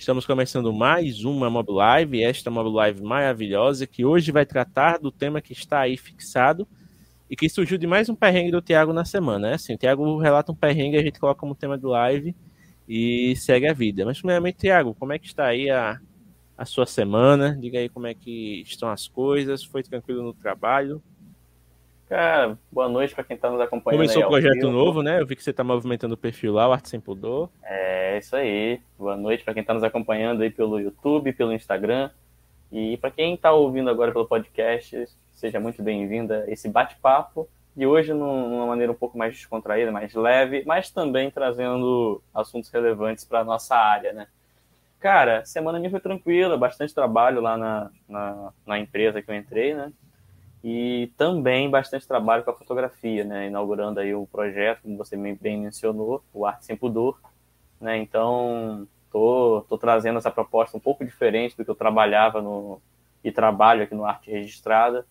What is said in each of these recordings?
Estamos começando mais uma Mob Live, esta Mob Live maravilhosa, que hoje vai tratar do tema que está aí fixado e que surgiu de mais um perrengue do Thiago na semana. Né? Assim, o Thiago relata um perrengue, a gente coloca como tema do live e segue a vida. Mas, primeiramente, Thiago, como é que está aí a, a sua semana? Diga aí como é que estão as coisas, foi tranquilo no trabalho? Cara, boa noite para quem está nos acompanhando. Começou um projeto novo, né? Eu vi que você está movimentando o perfil lá, o Arte Sem Pudor. É, isso aí. Boa noite para quem está nos acompanhando aí pelo YouTube, pelo Instagram. E para quem está ouvindo agora pelo podcast, seja muito bem-vinda a esse bate-papo. E hoje, numa maneira um pouco mais descontraída, mais leve, mas também trazendo assuntos relevantes para nossa área, né? Cara, semana minha foi tranquila, bastante trabalho lá na, na, na empresa que eu entrei, né? E também bastante trabalho com a fotografia, né? Inaugurando aí o projeto, como você bem mencionou, o Arte Sem Pudor, né? Então, tô, tô trazendo essa proposta um pouco diferente do que eu trabalhava no e trabalho aqui no Arte Registrada,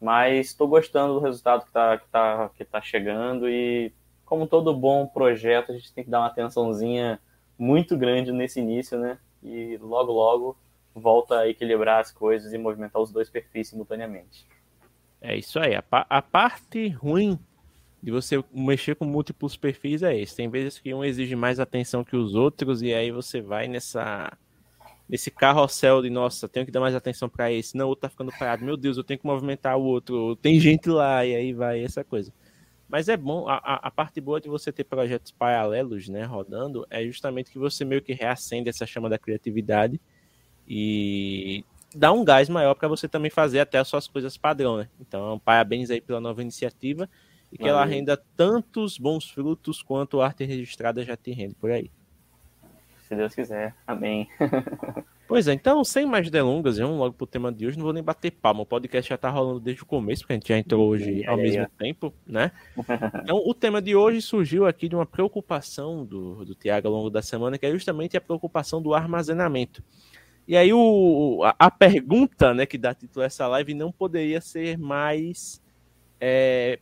mas estou gostando do resultado que está que tá, que tá chegando e como todo bom projeto, a gente tem que dar uma atençãozinha muito grande nesse início, né? E logo, logo volta a equilibrar as coisas e movimentar os dois perfis simultaneamente. É isso aí. A, a, parte ruim de você mexer com múltiplos perfis é esse. Tem vezes que um exige mais atenção que os outros, e aí você vai nessa nesse carrossel de nossa, tenho que dar mais atenção para esse, não, o outro tá ficando parado, meu Deus, eu tenho que movimentar o outro, tem gente lá, e aí vai essa coisa. Mas é bom, a, a parte boa de você ter projetos paralelos, né, rodando, é justamente que você meio que reacende essa chama da criatividade e dá um gás maior para você também fazer até as suas coisas padrão, né? Então, parabéns aí pela nova iniciativa e que Valeu. ela renda tantos bons frutos quanto a arte registrada já te rende por aí. Se Deus quiser, amém. pois é, então, sem mais delongas, vamos logo pro tema de hoje. Não vou nem bater palma, o podcast já tá rolando desde o começo, porque a gente já entrou hoje ao mesmo tempo, né? Então, o tema de hoje surgiu aqui de uma preocupação do, do Tiago ao longo da semana, que é justamente a preocupação do armazenamento. E aí o, a, a, pergunta né, que dá título a essa live não poderia ser mais, é,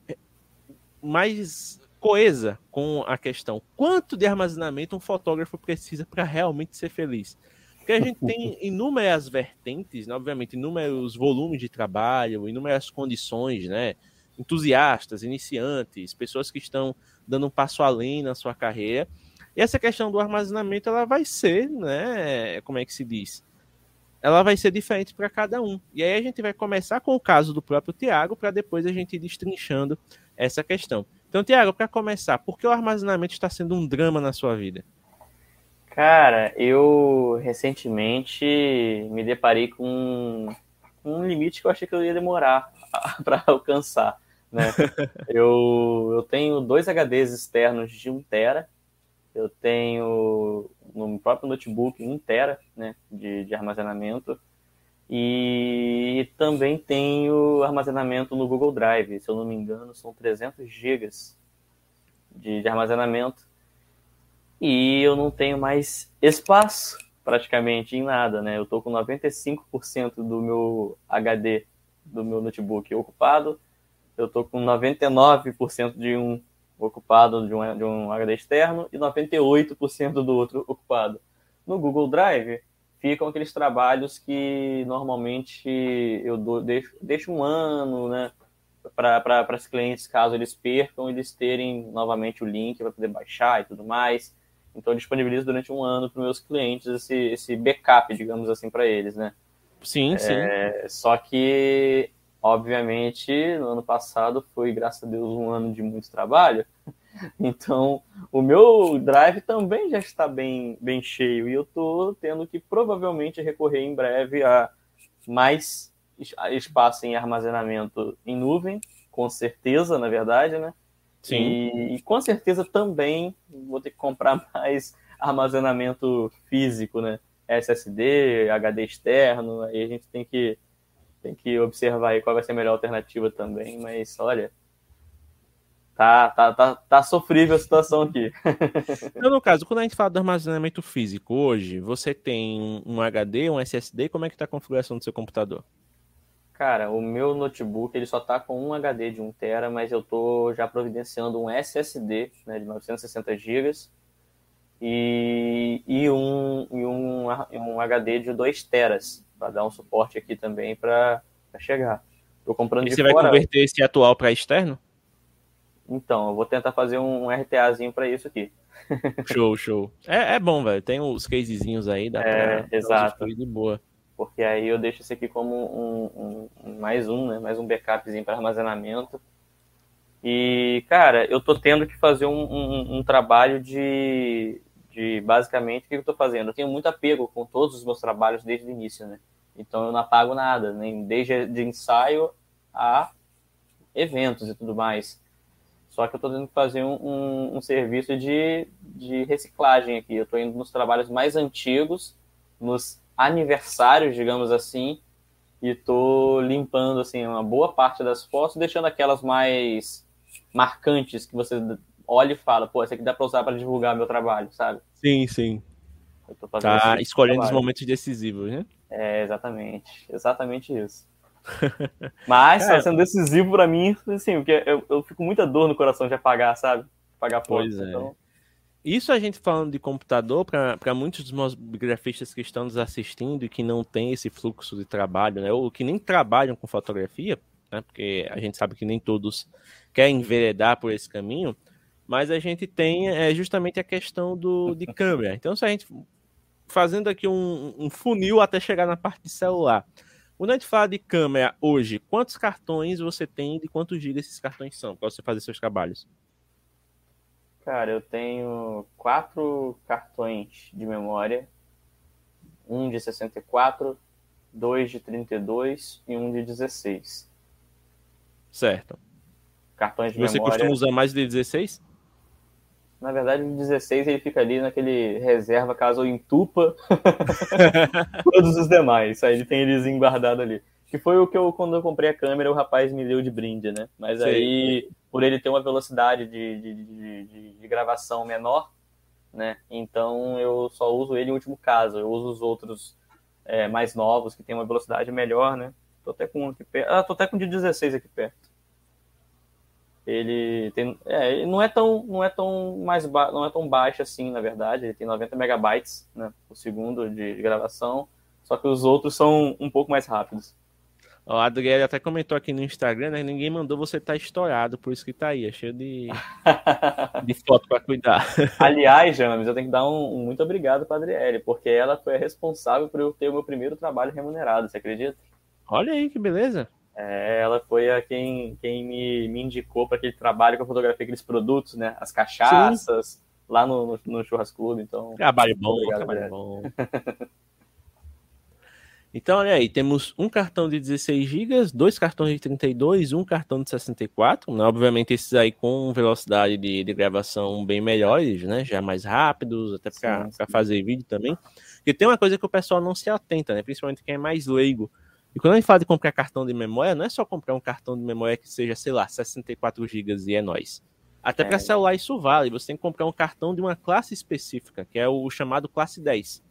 mais coesa com a questão. Quanto de armazenamento um fotógrafo precisa para realmente ser feliz? Porque a gente tem inúmeras vertentes, né, obviamente, inúmeros volumes de trabalho, inúmeras condições, né? Entusiastas, iniciantes, pessoas que estão dando um passo além na sua carreira. E essa questão do armazenamento, ela vai ser, né? Como é que se diz? Ela vai ser diferente para cada um. E aí a gente vai começar com o caso do próprio Tiago, para depois a gente ir destrinchando essa questão. Então, Tiago, para começar, por que o armazenamento está sendo um drama na sua vida? Cara, eu recentemente me deparei com um limite que eu achei que eu ia demorar para alcançar. Né? eu, eu tenho dois HDs externos de 1 tera, eu tenho no próprio notebook 1 tera né, de, de armazenamento e também tenho armazenamento no Google Drive, se eu não me engano, são 300 gigas de, de armazenamento e eu não tenho mais espaço praticamente em nada, né? Eu estou com 95% do meu HD do meu notebook ocupado, eu estou com 99% de um ocupado de um, de um HD externo e 98% do outro ocupado. No Google Drive, ficam aqueles trabalhos que normalmente eu dou, deixo, deixo um ano, né? Para os clientes, caso eles percam, eles terem novamente o link para poder baixar e tudo mais. Então, eu disponibilizo durante um ano para os meus clientes esse, esse backup, digamos assim, para eles, né? Sim, é, sim. Só que Obviamente, no ano passado foi, graças a Deus, um ano de muito trabalho. Então, o meu drive também já está bem, bem cheio e eu estou tendo que provavelmente recorrer em breve a mais espaço em armazenamento em nuvem, com certeza, na verdade, né? Sim. E, e com certeza também vou ter que comprar mais armazenamento físico, né? SSD, HD externo, aí a gente tem que, tem que observar aí qual vai ser a melhor alternativa também, mas olha, tá, tá, tá, tá sofrível a situação aqui. Então, no caso, quando a gente fala do armazenamento físico, hoje, você tem um HD, um SSD, como é que tá a configuração do seu computador? Cara, o meu notebook ele só tá com um HD de 1 tera, mas eu tô já providenciando um SSD né, de 960 GB e, e, um, e um, um HD de 2 teras para dar um suporte aqui também para chegar. Tô comprando e você fora... vai converter esse atual para externo? Então, eu vou tentar fazer um RTAzinho para isso aqui. show, show. É, é bom, velho. Tem os casezinhos aí, dá é, pra exato. de boa porque aí eu deixo esse aqui como um, um, mais um, né? Mais um backupzinho para armazenamento. E, cara, eu tô tendo que fazer um, um, um trabalho de, de, basicamente, o que eu tô fazendo? Eu tenho muito apego com todos os meus trabalhos desde o início, né? Então eu não apago nada, nem desde de ensaio a eventos e tudo mais. Só que eu tô tendo que fazer um, um serviço de, de reciclagem aqui. Eu tô indo nos trabalhos mais antigos, nos aniversários, digamos assim, e tô limpando assim uma boa parte das fotos, deixando aquelas mais marcantes que você olha e fala, pô, essa aqui dá para usar para divulgar meu trabalho, sabe? Sim, sim. tá escolhendo os momentos decisivos, né? É, exatamente. Exatamente isso. Mas tá sendo decisivo para mim, assim, porque eu, eu fico muita dor no coração de apagar, sabe? Apagar. Pois é. Então... Isso a gente falando de computador, para muitos dos meus grafistas que estão nos assistindo e que não têm esse fluxo de trabalho, né, ou que nem trabalham com fotografia, né, porque a gente sabe que nem todos querem enveredar por esse caminho, mas a gente tem é, justamente a questão do, de câmera. Então, se a gente fazendo aqui um, um funil até chegar na parte de celular. Quando a gente fala de câmera hoje, quantos cartões você tem e quantos gigas esses cartões são para você fazer seus trabalhos? Cara, eu tenho quatro cartões de memória. Um de 64, dois de 32 e um de 16. Certo. Cartões de Você memória. Você costuma usar mais de 16? Na verdade, o 16 ele fica ali naquele reserva caso entupa todos os demais. Aí ele tem eles guardado ali. Que foi o que eu, quando eu comprei a câmera, o rapaz me deu de brinde, né? Mas Sim. aí, por ele ter uma velocidade de, de, de, de, gravação menor, né? Então eu só uso ele em último caso. Eu uso os outros é, mais novos, que tem uma velocidade melhor, né? Tô até com um aqui perto. Ah, tô até com o de 16 aqui perto. Ele tem. É, ele não é tão, não é tão mais ba... não é tão baixo assim, na verdade. Ele tem 90 megabytes né, por segundo de gravação. Só que os outros são um pouco mais rápidos. Ó, a Adriele até comentou aqui no Instagram, né? Ninguém mandou você estar tá estourado, por isso que tá aí, é cheio de, de foto para cuidar. Aliás, James, eu tenho que dar um, um muito obrigado para a Adriele, porque ela foi a responsável por eu ter o meu primeiro trabalho remunerado, você acredita? Olha aí que beleza. É, ela foi a quem, quem me, me indicou para aquele trabalho com a fotografia aqueles produtos, né? As cachaças, Sim. lá no, no, no Churras Clube. Então, trabalho bom, obrigado, trabalho bom. Então, olha aí, temos um cartão de 16 GB, dois cartões de 32, um cartão de 64, né? obviamente esses aí com velocidade de, de gravação bem melhores, né? Já mais rápidos, até para fazer vídeo também. E tem uma coisa que o pessoal não se atenta, né? Principalmente quem é mais leigo. E quando a gente fala de comprar cartão de memória, não é só comprar um cartão de memória que seja, sei lá, 64 GB e é nóis. Até é. para celular isso vale. Você tem que comprar um cartão de uma classe específica, que é o chamado classe 10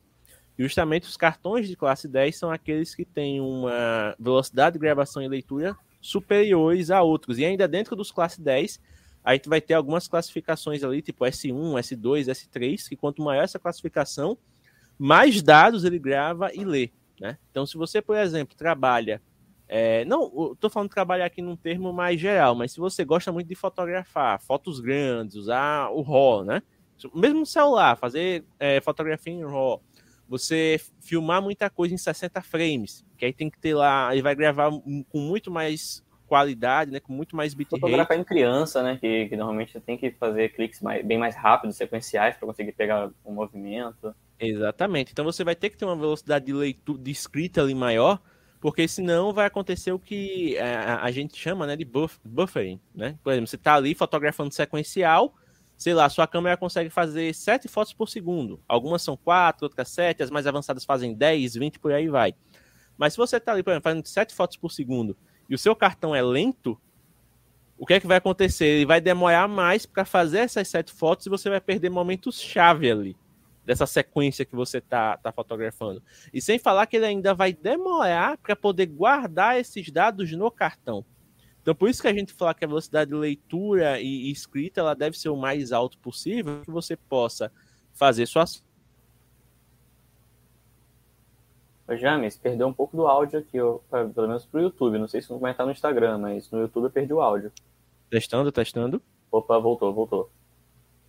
justamente os cartões de classe 10 são aqueles que têm uma velocidade de gravação e leitura superiores a outros. E ainda dentro dos classe 10, a gente vai ter algumas classificações ali, tipo S1, S2, S3, que quanto maior essa classificação, mais dados ele grava e lê. Né? Então, se você, por exemplo, trabalha. É, não, estou falando trabalhar aqui num termo mais geral, mas se você gosta muito de fotografar, fotos grandes, usar o RAW, né? Mesmo celular, fazer é, fotografia em RAW, você filmar muita coisa em 60 frames, que aí tem que ter lá, ele vai gravar com muito mais qualidade, né, com muito mais bitrate. Fotografar em criança, né, que, que normalmente tem que fazer cliques mais, bem mais rápidos, sequenciais, para conseguir pegar o movimento. Exatamente. Então você vai ter que ter uma velocidade de leitura, de escrita ali maior, porque senão vai acontecer o que a, a gente chama, né, de buff, buffering, né? Por exemplo, você está ali fotografando sequencial, sei lá, sua câmera consegue fazer 7 fotos por segundo. Algumas são 4, outras 7, as mais avançadas fazem 10, 20, por aí vai. Mas se você está ali, por exemplo, fazendo 7 fotos por segundo e o seu cartão é lento, o que é que vai acontecer? Ele vai demorar mais para fazer essas 7 fotos e você vai perder momentos chave ali dessa sequência que você tá, tá fotografando. E sem falar que ele ainda vai demorar para poder guardar esses dados no cartão. Então, por isso que a gente fala que a velocidade de leitura e escrita ela deve ser o mais alto possível, que você possa fazer suas. Ô, James, perdeu um pouco do áudio aqui, ó, pelo menos pro YouTube. Não sei se vai estar no Instagram, mas no YouTube eu perdi o áudio. Testando, testando. Opa, voltou, voltou.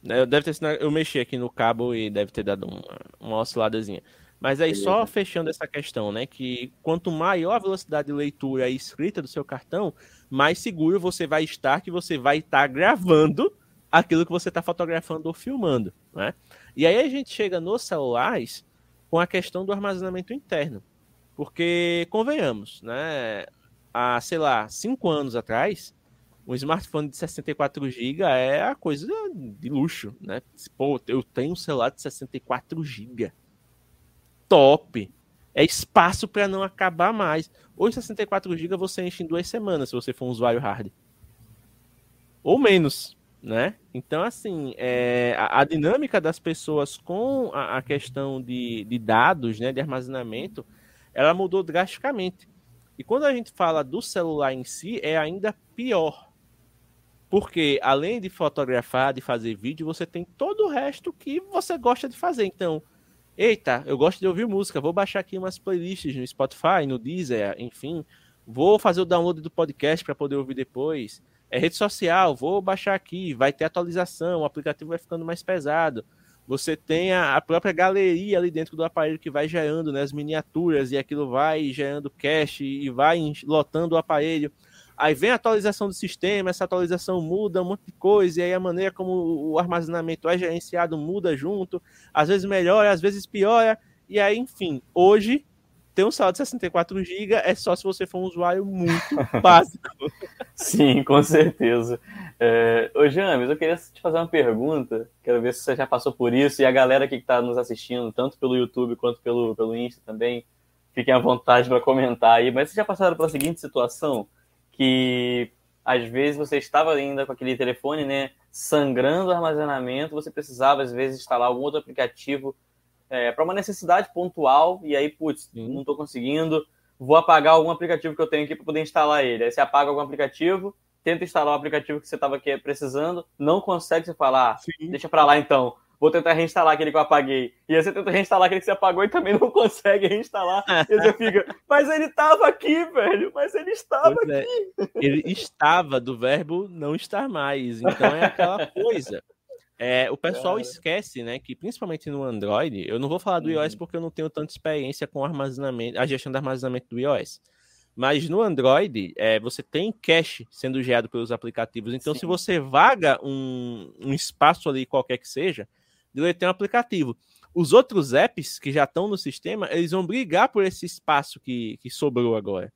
Eu, deve ter, eu mexi aqui no cabo e deve ter dado uma, uma osciladazinha. Mas aí, só fechando essa questão, né? Que quanto maior a velocidade de leitura e escrita do seu cartão, mais seguro você vai estar que você vai estar gravando aquilo que você está fotografando ou filmando, né? E aí a gente chega nos celulares com a questão do armazenamento interno. Porque, convenhamos, né? Há, sei lá, cinco anos atrás, um smartphone de 64 GB é a coisa de luxo, né? Pô, eu tenho um celular de 64 GB. Top. É espaço para não acabar mais. Hoje 64 GB você enche em duas semanas se você for um usuário hard. Ou menos, né? Então, assim, é, a, a, dinâmica das pessoas com a, a questão de, de dados, né, de armazenamento, ela mudou drasticamente. E quando a gente fala do celular em si, é ainda pior porque além de fotografar, de fazer vídeo, você tem todo o resto que você gosta de fazer. Então, eita, eu gosto de ouvir música, vou baixar aqui umas playlists no Spotify, no Deezer, enfim, vou fazer o download do podcast para poder ouvir depois. É rede social, vou baixar aqui, vai ter atualização, o aplicativo vai ficando mais pesado. Você tem a, própria galeria ali dentro do aparelho que vai gerando né, as miniaturas e aquilo vai gerando cache e vai lotando o aparelho. Aí vem a atualização do sistema, essa atualização muda um monte de coisa, e aí a maneira como o armazenamento é gerenciado muda junto, às vezes melhora, às vezes piora, e aí, enfim, hoje ter um saldo de 64 GB é só se você for um usuário muito básico. Sim, com certeza. É, ô James, eu queria te fazer uma pergunta, quero ver se você já passou por isso, e a galera que está nos assistindo, tanto pelo YouTube quanto pelo, pelo Insta também, fiquem à vontade para comentar aí, mas vocês já passaram pela seguinte situação? que às vezes você estava ainda com aquele telefone, né, sangrando o armazenamento, você precisava às vezes instalar algum outro aplicativo é, para uma necessidade pontual e aí, putz, Sim. não estou conseguindo, vou apagar algum aplicativo que eu tenho aqui para poder instalar ele. Aí você apaga algum aplicativo, tenta instalar o aplicativo que você estava precisando, não consegue, você fala, ah, deixa para lá então vou tentar reinstalar aquele que eu apaguei. E aí você tenta reinstalar aquele que você apagou e também não consegue reinstalar. e você fica, mas ele estava aqui, velho, mas ele estava é, aqui. Ele estava do verbo não estar mais. Então é aquela coisa. É, o pessoal esquece, né, que principalmente no Android, eu não vou falar do iOS uhum. porque eu não tenho tanta experiência com armazenamento, a gestão do armazenamento do iOS. Mas no Android, é, você tem cache sendo gerado pelos aplicativos. Então, Sim. se você vaga um, um espaço ali, qualquer que seja, deletar um aplicativo. Os outros apps que já estão no sistema, eles vão brigar por esse espaço que, que sobrou agora.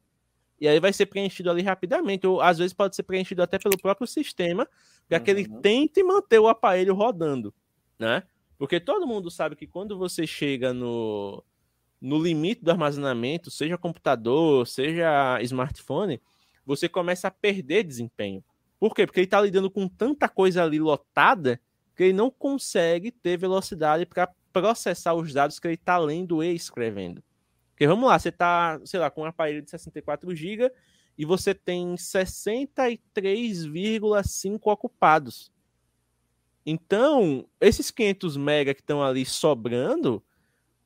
E aí vai ser preenchido ali rapidamente, ou às vezes pode ser preenchido até pelo próprio sistema, para uhum. que ele uhum. tente manter o aparelho rodando, né? Porque todo mundo sabe que quando você chega no, no limite do armazenamento, seja computador, seja smartphone, você começa a perder desempenho. Por quê? Porque ele está lidando com tanta coisa ali lotada que ele não consegue ter velocidade para processar os dados que ele está lendo e escrevendo. Porque vamos lá, você está, sei lá, com um aparelho de 64 GB e você tem 63,5 ocupados. Então, esses 500 MB que estão ali sobrando,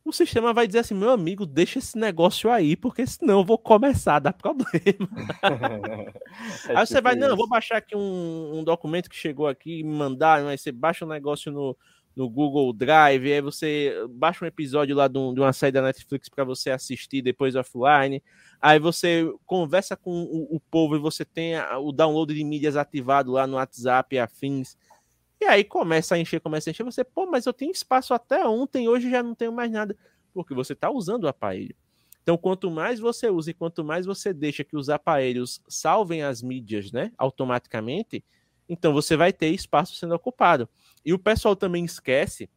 o sistema vai dizer assim: meu amigo, deixa esse negócio aí, porque senão eu vou começar a dar problema. é aí você vai, não, vou baixar aqui um, um, documento que chegou aqui e me mandar, aí você baixa um negócio no, no Google Drive, aí você baixa um episódio lá de, um, uma série da Netflix para você assistir depois offline. Aí você conversa com o, povo e você tem o download de mídias ativado lá no WhatsApp e afins. E aí começa a encher, começa a encher, você, pô, mas eu tenho espaço até ontem, hoje já não tenho mais nada, porque você está usando o aparelho. Então, quanto mais você usa e quanto mais você deixa que os aparelhos salvem as mídias, né, automaticamente, então você vai ter espaço sendo ocupado. E o pessoal também esquece,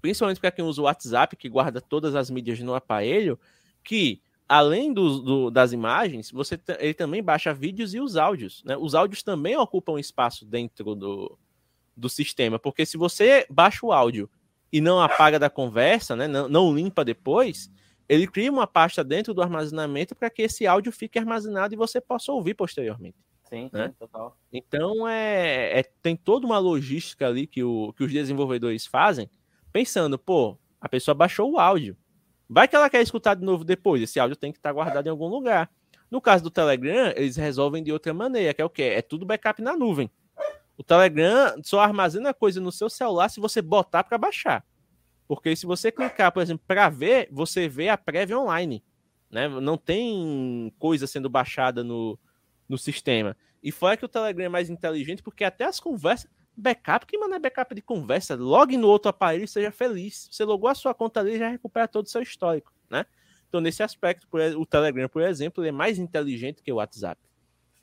principalmente para quem usa o WhatsApp, que guarda todas as mídias no aparelho, que além do, do, das imagens, você ele também baixa vídeos e os áudios. Né? Os áudios também ocupam espaço dentro do, do sistema, porque se você baixa o áudio e não apaga da conversa, né? não, não limpa depois, ele cria uma pasta dentro do armazenamento para que esse áudio fique armazenado e você possa ouvir posteriormente. Sim, né? sim total. Então é, é, tem toda uma logística ali que, o, que os desenvolvedores fazem, pensando, pô, a pessoa baixou o áudio. Vai que ela quer escutar de novo depois, esse áudio tem que estar guardado em algum lugar. No caso do Telegram, eles resolvem de outra maneira, que é o quê? É tudo backup na nuvem. O Telegram só armazena coisa no seu celular se você botar para baixar. Porque se você clicar, por exemplo, para ver, você vê a prévia online. Né? Não tem coisa sendo baixada no, no sistema. E fora que o Telegram é mais inteligente, porque até as conversas. Backup, que manda backup de conversa? Logue no outro aparelho seja feliz. Você logou a sua conta ali já recupera todo o seu histórico, né? Então, nesse aspecto, o Telegram, por exemplo, é mais inteligente que o WhatsApp.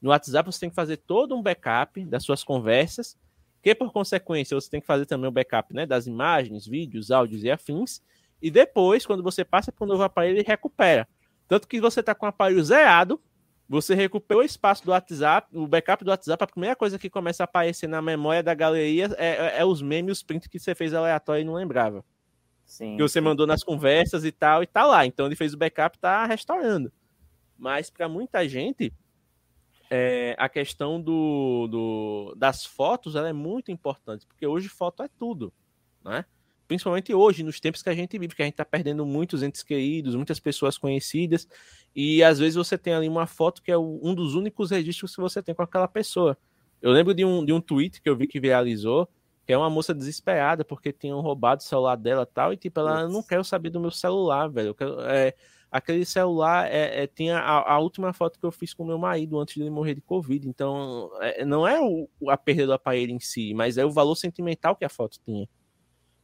No WhatsApp, você tem que fazer todo um backup das suas conversas que por consequência você tem que fazer também o backup né, das imagens, vídeos, áudios e afins, e depois, quando você passa para o novo aparelho, ele recupera. Tanto que você está com o aparelho zerado, você recuperou o espaço do WhatsApp, o backup do WhatsApp, a primeira coisa que começa a aparecer na memória da galeria é, é, é os memes, os prints que você fez aleatório e não lembrava. Sim. Que você mandou nas conversas e tal, e tá lá. Então ele fez o backup, tá restaurando. Mas para muita gente, é, a questão do, do, das fotos ela é muito importante, porque hoje foto é tudo, né? Principalmente hoje, nos tempos que a gente vive, que a gente está perdendo muitos entes queridos, muitas pessoas conhecidas, e às vezes você tem ali uma foto que é um dos únicos registros que você tem com aquela pessoa. Eu lembro de um, de um tweet que eu vi que viralizou, que é uma moça desesperada porque tinham roubado o celular dela e tal, e tipo, ela não quer saber do meu celular, velho. Quero, é, aquele celular é, é tinha a, a, última foto que eu fiz com meu marido antes de ele morrer de Covid. Então, é, não é o, a perda do aparelho em si, mas é o valor sentimental que a foto tinha.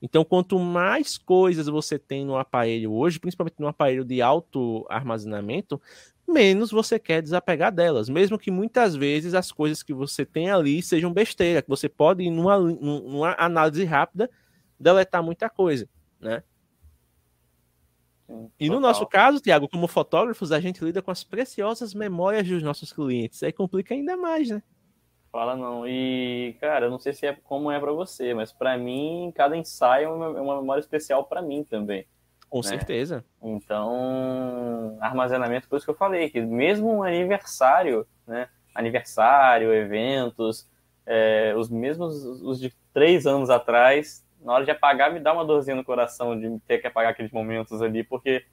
Então, quanto mais coisas você tem no aparelho hoje, principalmente no aparelho de alto armazenamento, menos você quer desapegar delas. Mesmo que muitas vezes as coisas que você tem ali sejam besteira, que você pode, numa, numa análise rápida, deletar muita coisa, né? e no nosso caso, Tiago, como fotógrafos, a gente lida com as preciosas memórias dos nossos clientes. Aí complica ainda mais, né? Fala não. E, cara, eu não sei se é como é para você, mas para mim, cada ensaio é uma, é uma memória especial para mim também. Com né? certeza. Então, armazenamento, por isso que eu falei, que mesmo um aniversário, né? Aniversário, eventos, é, os mesmos os de três anos atrás, na hora de apagar, me dá uma dorzinha no coração de ter que apagar aqueles momentos ali, porque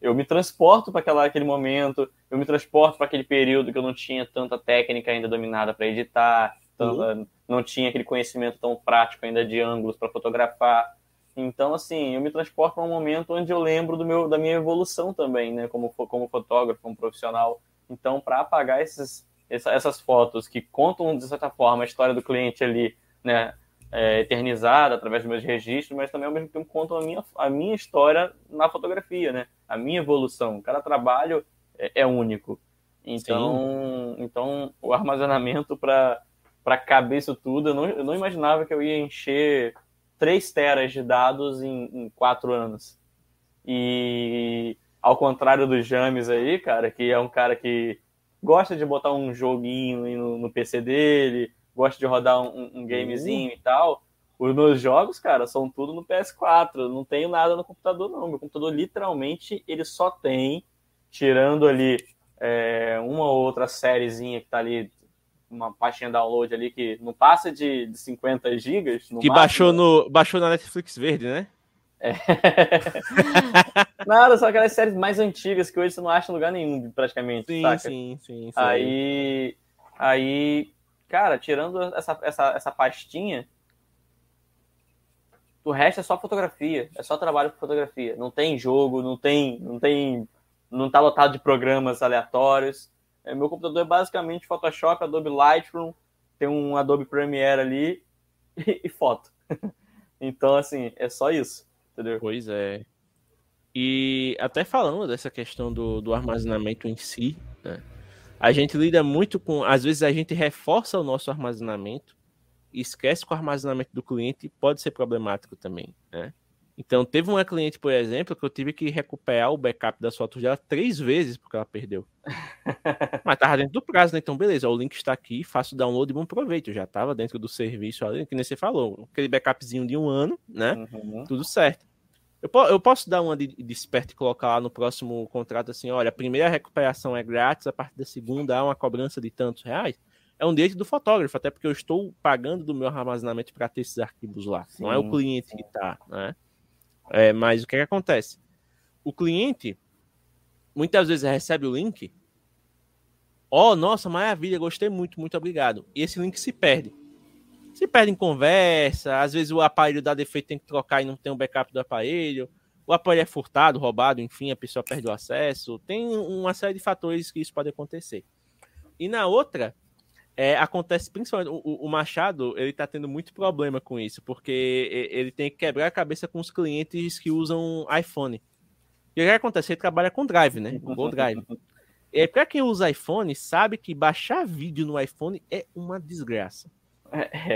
eu me transporto para aquele momento, eu me transporto para aquele período que eu não tinha tanta técnica ainda dominada para editar, tanta, uhum. não tinha aquele conhecimento tão prático ainda de ângulos para fotografar. Então, assim, eu me transporto para um momento onde eu lembro do meu, da minha evolução também, né, como, como fotógrafo, como profissional. Então, para apagar esses, essas fotos que contam, de certa forma, a história do cliente ali, né, é, eternizada através dos meus registros, mas também ao mesmo tempo contam a minha, a minha história na fotografia, né? A minha evolução. Cada trabalho é, é único. Então, então o armazenamento para caber isso tudo, eu não, eu não imaginava que eu ia encher 3 teras de dados em, em 4 anos. E ao contrário do James aí, cara, que é um cara que gosta de botar um joguinho no, no PC dele, gosto de rodar um, um gamezinho uhum. e tal. Os meus jogos, cara, são tudo no PS4. Eu não tenho nada no computador, não. Meu computador, literalmente, ele só tem, tirando ali é, uma ou outra sériezinha que tá ali, uma pastinha download ali que não passa de, de 50 gigas. que máximo. baixou, no, baixou na Netflix verde, né? É. Nada, só aquelas séries mais antigas que hoje você não acha em lugar nenhum, praticamente. Sim, saca? sim, sim, sim. Aí, aí Cara, tirando essa, essa, essa pastinha, o resto é só fotografia, é só trabalho com fotografia. Não tem jogo, não tem, não tem, não tá lotado de programas aleatórios. É, meu computador é basicamente Photoshop, Adobe Lightroom, tem um Adobe Premiere ali e, e foto. então, assim, é só isso, entendeu? Pois é. E até falando dessa questão do, do armazenamento em si, né? A gente lida muito com. Às vezes a gente reforça o nosso armazenamento, esquece que o armazenamento do cliente pode ser problemático também, né? Então, teve uma cliente, por exemplo, que eu tive que recuperar o backup das fotos dela três vezes porque ela perdeu. Mas tava dentro do prazo, né? Então, beleza, o link está aqui, faço download e bom proveito. Eu já estava dentro do serviço ali, que nem você falou, aquele backupzinho de um ano, né? Uhum. Tudo certo. Eu, eu, posso dar uma de, de esperto e colocar lá no próximo contrato assim: olha, a primeira recuperação é grátis, a partir da segunda há uma cobrança de tantos reais. É um direito do fotógrafo, até porque eu estou pagando do meu armazenamento para ter esses arquivos lá. Sim, não é o cliente sim. que está, né? É, mas o que, é que acontece? O cliente muitas vezes recebe o link. Oh, nossa, maravilha, gostei muito, muito obrigado. E esse link se perde. Se perde em conversa, às vezes o aparelho dá defeito, tem que trocar e não tem um backup do aparelho. O aparelho é furtado, roubado, enfim, a pessoa perde o acesso. Tem uma série de fatores que isso pode acontecer. E na outra, é, acontece principalmente o, o, Machado ele tá tendo muito problema com isso porque ele tem que quebrar a cabeça com os clientes que usam iPhone e o que acontece ele trabalha com Drive né com Google Drive e para quem usa iPhone sabe que baixar vídeo no iPhone é uma desgraça.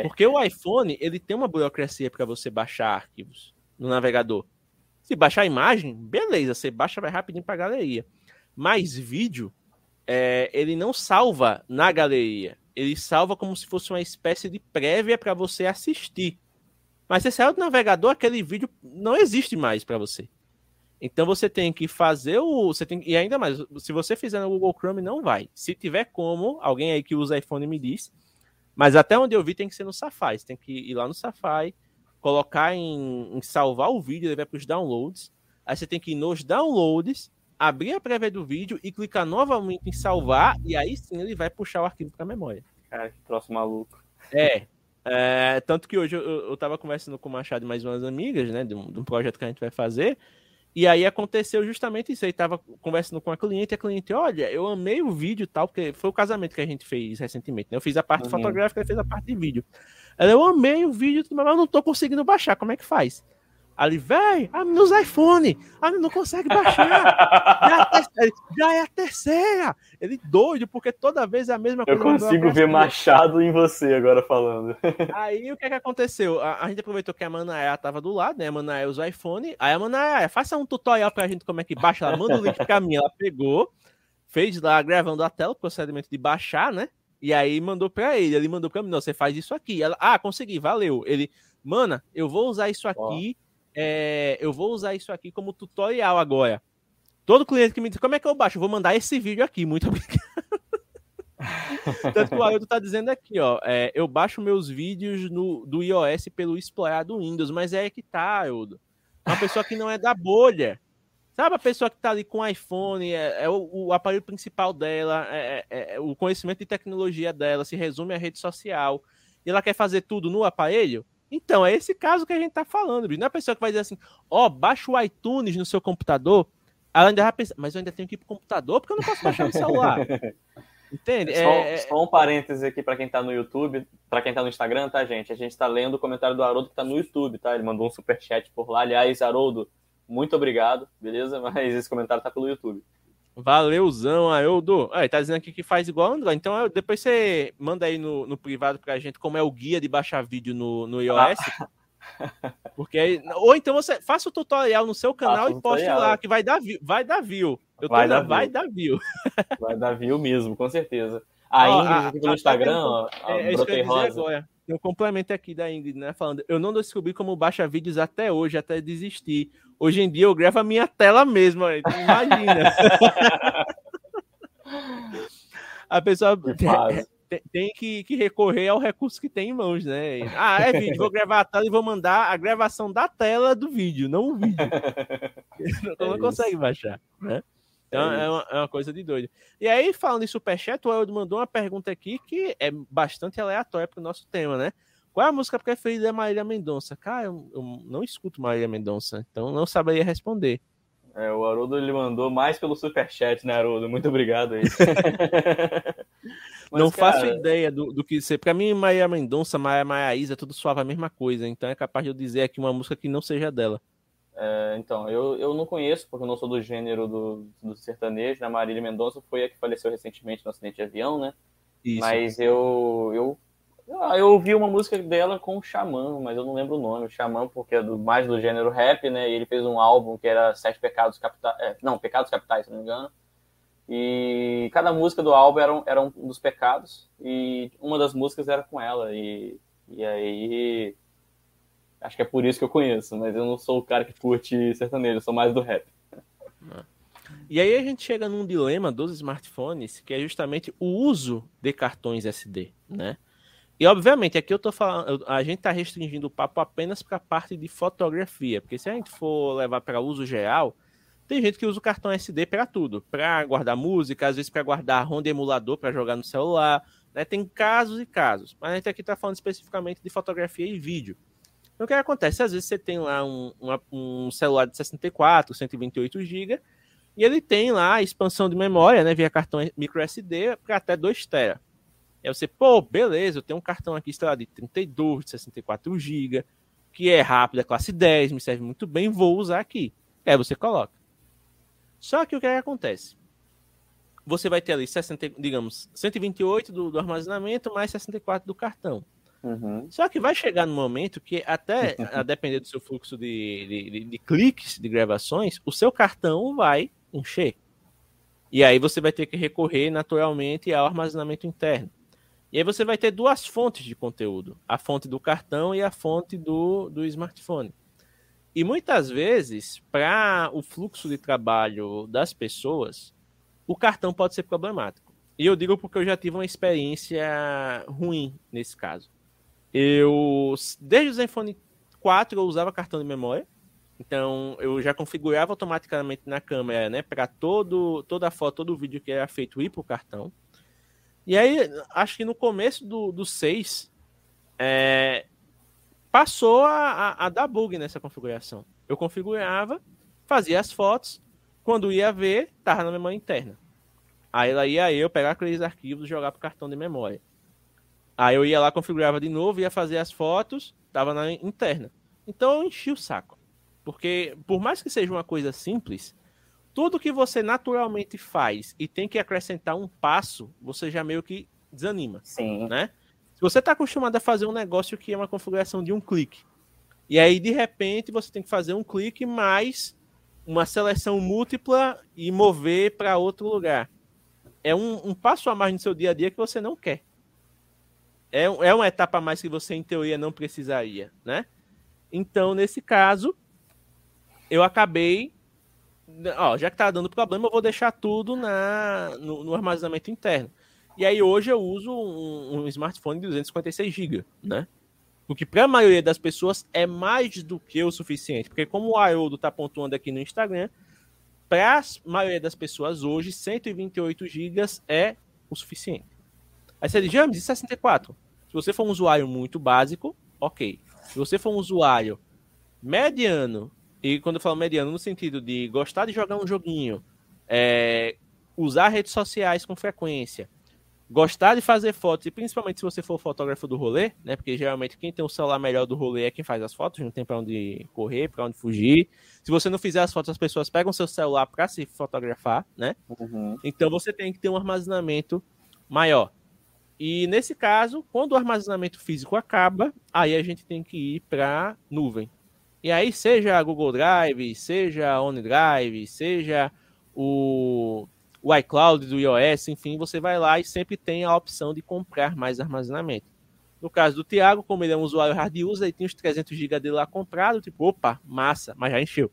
Porque o iPhone ele tem uma burocracia para você baixar arquivos no navegador se baixar a imagem beleza você baixa vai rapidinho para galeria mas vídeo é, ele não salva na galeria ele salva como se fosse uma espécie de prévia para você assistir. Mas você saiu do navegador, aquele vídeo não existe mais para você. Então você tem que fazer o. Você tem, e ainda mais, se você fizer no Google Chrome, não vai. Se tiver como, alguém aí que usa iPhone me diz. Mas até onde eu vi tem que ser no Safari. Você tem que ir lá no Safari, colocar em, em salvar o vídeo, ele vai para os downloads. Aí você tem que ir nos downloads, abrir a prévia do vídeo e clicar novamente em salvar, e aí sim ele vai puxar o arquivo para a memória. Cara, que troço maluco. É, é, tanto que hoje eu, eu tava conversando com o Machado e mais umas amigas, né, de um, de um, projeto que a gente vai fazer, e aí aconteceu justamente isso, aí tava conversando com a cliente, e a cliente, olha, eu amei o vídeo tal, porque foi o casamento que a gente fez recentemente, né, eu fiz a parte uhum. fotográfica, e fez a parte de vídeo. Ela, eu amei o vídeo, mas eu não tô conseguindo baixar, como é que faz? Ali, velho, nos iPhone, a não consegue baixar. já, é já, é a terceira. Ele doido, porque toda vez é a mesma coisa. Eu consigo ver Machado em você agora falando. Aí o que é que aconteceu? A, a gente aproveitou que a Manaia tava do lado, né? A Manaia usa iPhone. Aí a Manaia, faça um tutorial pra gente como é que baixa. Ela manda o link pra mim. Ela pegou, fez lá gravando a tela, o procedimento de baixar, né? E aí mandou pra ele. Ele mandou pra mim, não, você faz isso aqui. Ela, ah, consegui, valeu. Ele, mana, eu vou usar isso aqui. É, eu vou usar isso aqui como tutorial agora. Todo cliente que me diz, como é que eu baixo? Eu vou mandar esse vídeo aqui, muito obrigado. Tanto que o Ailton tá dizendo aqui, ó, é, eu baixo meus vídeos no, do iOS pelo Explorer do Windows, mas é que tá, Ailton. Uma pessoa que não é da bolha. Sabe a pessoa que tá ali com iPhone, é, é o, o, aparelho principal dela, é, é, é, o conhecimento de tecnologia dela se resume à rede social, e ela quer fazer tudo no aparelho? Então, é esse caso que a gente tá falando, bicho. Não é a pessoa que vai dizer assim, ó, oh, baixa o iTunes no seu computador. Ela ainda vai pensar, mas eu ainda tenho que ir pro computador porque eu não posso baixar no celular. Entende? Só, é... só um parêntese aqui para quem tá no YouTube, para quem tá no Instagram, tá, gente? A gente tá lendo o comentário do Haroldo que tá no YouTube, tá? Ele mandou um super chat por lá. Aliás, Haroldo, muito obrigado, beleza? Mas esse comentário tá pelo YouTube. Valeuzão, Aildo. Ah, tá dizendo aqui que faz igual. Então depois você manda aí no, no privado pra gente como é o guia de baixar vídeo no, no iOS. Ah. Porque aí, ou então você faça o tutorial no seu canal e poste lá, que vai dar view. Vai dar view. Eu vai, dar vai dar view. Vai dar view mesmo, com certeza. A Ingrid aqui pelo Instagram, ó, é, é rosa. Agora. Tem um complemento aqui da Ingrid, né? Falando, eu não descobri como baixa vídeos até hoje, até desistir. Hoje em dia eu gravo a minha tela mesmo, imagina. a pessoa tem, tem que, que, recorrer ao recurso que tem em mãos, né? Ah, é vídeo, vou gravar a tela e vou mandar a gravação da tela do vídeo, não o vídeo. não, não é consegue baixar, né? Então é, é, uma, é, uma, coisa de doido. E aí, falando em Superchat, o Eldo mandou uma pergunta aqui que é bastante aleatória para o nosso tema, né? Qual é a música preferida da Marília Mendonça? Cara, eu, eu não escuto Marília Mendonça, então não saberia responder. É, o Haroldo ele mandou mais pelo superchat, né, Haroldo? Muito obrigado aí. Mas, não cara... faço ideia do, do que ser. Para mim, Maria Mendonça, Maria Maia tudo suave a mesma coisa. Então é capaz de eu dizer aqui uma música que não seja dela. É, então, eu, eu não conheço, porque eu não sou do gênero do, do sertanejo. A Marília Mendonça foi a que faleceu recentemente no acidente de avião, né? Isso. Mas eu, eu Ah, eu ouvi uma música dela com o Xamã, mas eu não lembro o nome. O Xamã, porque é do, mais do gênero rap, né? E ele fez um álbum que era Sete Pecados Capitais. É, não, Pecados Capitais, se não me engano. E cada música do álbum era era um dos pecados. E uma das músicas era com ela. E, e aí. Acho que é por isso que eu conheço, mas eu não sou o cara que curte sertanejo, eu sou mais do rap. E aí a gente chega num dilema dos smartphones, que é justamente o uso de cartões SD, né? E obviamente aqui eu tô falando, a gente está restringindo o papo apenas para a parte de fotografia, porque se a gente for levar para uso geral, tem gente que usa o cartão SD para tudo, para guardar música, às vezes para guardar ROM de emulador para jogar no celular, né? Tem casos e casos, mas a gente aqui está falando especificamente de fotografia e vídeo. Então o que acontece? Às vezes você tem lá um, uma, um celular de 64, 128 GB, e ele tem lá a expansão de memória, né, via cartão micro SD para até 2 TB. Aí você, pô, beleza, eu tenho um cartão aqui, sei lá, de 32, de 64 GB, que é rápido, é classe 10, me serve muito bem, vou usar aqui. Aí você coloca. Só que o que, é que acontece? Você vai ter ali, 60, digamos, 128 do, do armazenamento mais 64 do cartão. Uhum. Só que vai chegar no momento que, até a depender do seu fluxo de, de, de, de cliques, de gravações, o seu cartão vai encher. E aí você vai ter que recorrer naturalmente ao armazenamento interno. E aí você vai ter duas fontes de conteúdo: a fonte do cartão e a fonte do, do smartphone. E muitas vezes, para o fluxo de trabalho das pessoas, o cartão pode ser problemático. E eu digo porque eu já tive uma experiência ruim nesse caso. Eu, desde o Zenfone 4, eu usava cartão de memória. Então, eu já configurava automaticamente na câmera, né, para todo, toda a foto, todo o vídeo que era feito ir para o cartão. E aí, acho que no começo do, do 6, é, passou a, a, a, dar bug nessa configuração. Eu configurava, fazia as fotos, quando ia ver, tava na memória interna. Aí ela ia eu pegar aqueles arquivos e jogar pro cartão de memória. Aí eu ia lá, configurava de novo, ia fazer as fotos, tava na interna. Então eu enchi o saco. Porque, por mais que seja uma coisa simples, tudo que você naturalmente faz e tem que acrescentar um passo, você já meio que desanima. Sim. Né? Se você está acostumado a fazer um negócio que é uma configuração de um clique, e aí de repente você tem que fazer um clique mais uma seleção múltipla e mover para outro lugar. É um, um, passo a mais no seu dia a dia que você não quer. É, é uma etapa a mais que você, em teoria, não precisaria, né? Então, nesse caso, eu acabei ó, já que tá dando problema, eu vou deixar tudo na, no, no armazenamento interno. E aí hoje eu uso um, um smartphone de 256 GB, né? O que para a maioria das pessoas é mais do que o suficiente, porque como o Haroldo tá pontuando aqui no Instagram, para a maioria das pessoas hoje 128 GB é o suficiente. Aí você diz, James, e 64? Se você for um usuário muito básico, ok. Se você for um usuário mediano e quando eu falo mediano, no sentido de gostar de jogar um joguinho, é, usar redes sociais com frequência, gostar de fazer fotos, e principalmente se você for fotógrafo do rolê, né? Porque geralmente quem tem o celular melhor do rolê é quem faz as fotos, não tem para onde correr, para onde fugir. Se você não fizer as fotos, as pessoas pegam seu celular para se fotografar, né? Uhum. Então você tem que ter um armazenamento maior. E nesse caso, quando o armazenamento físico acaba, aí a gente tem que ir para nuvem. E aí, seja Google Drive, seja OneDrive, seja o, o iCloud do iOS, enfim, você vai lá e sempre tem a opção de comprar mais armazenamento. No caso do Thiago, como ele é um usuário hard user, ele tinha os 300 GB dele lá comprado, tipo, opa, massa, mas já encheu.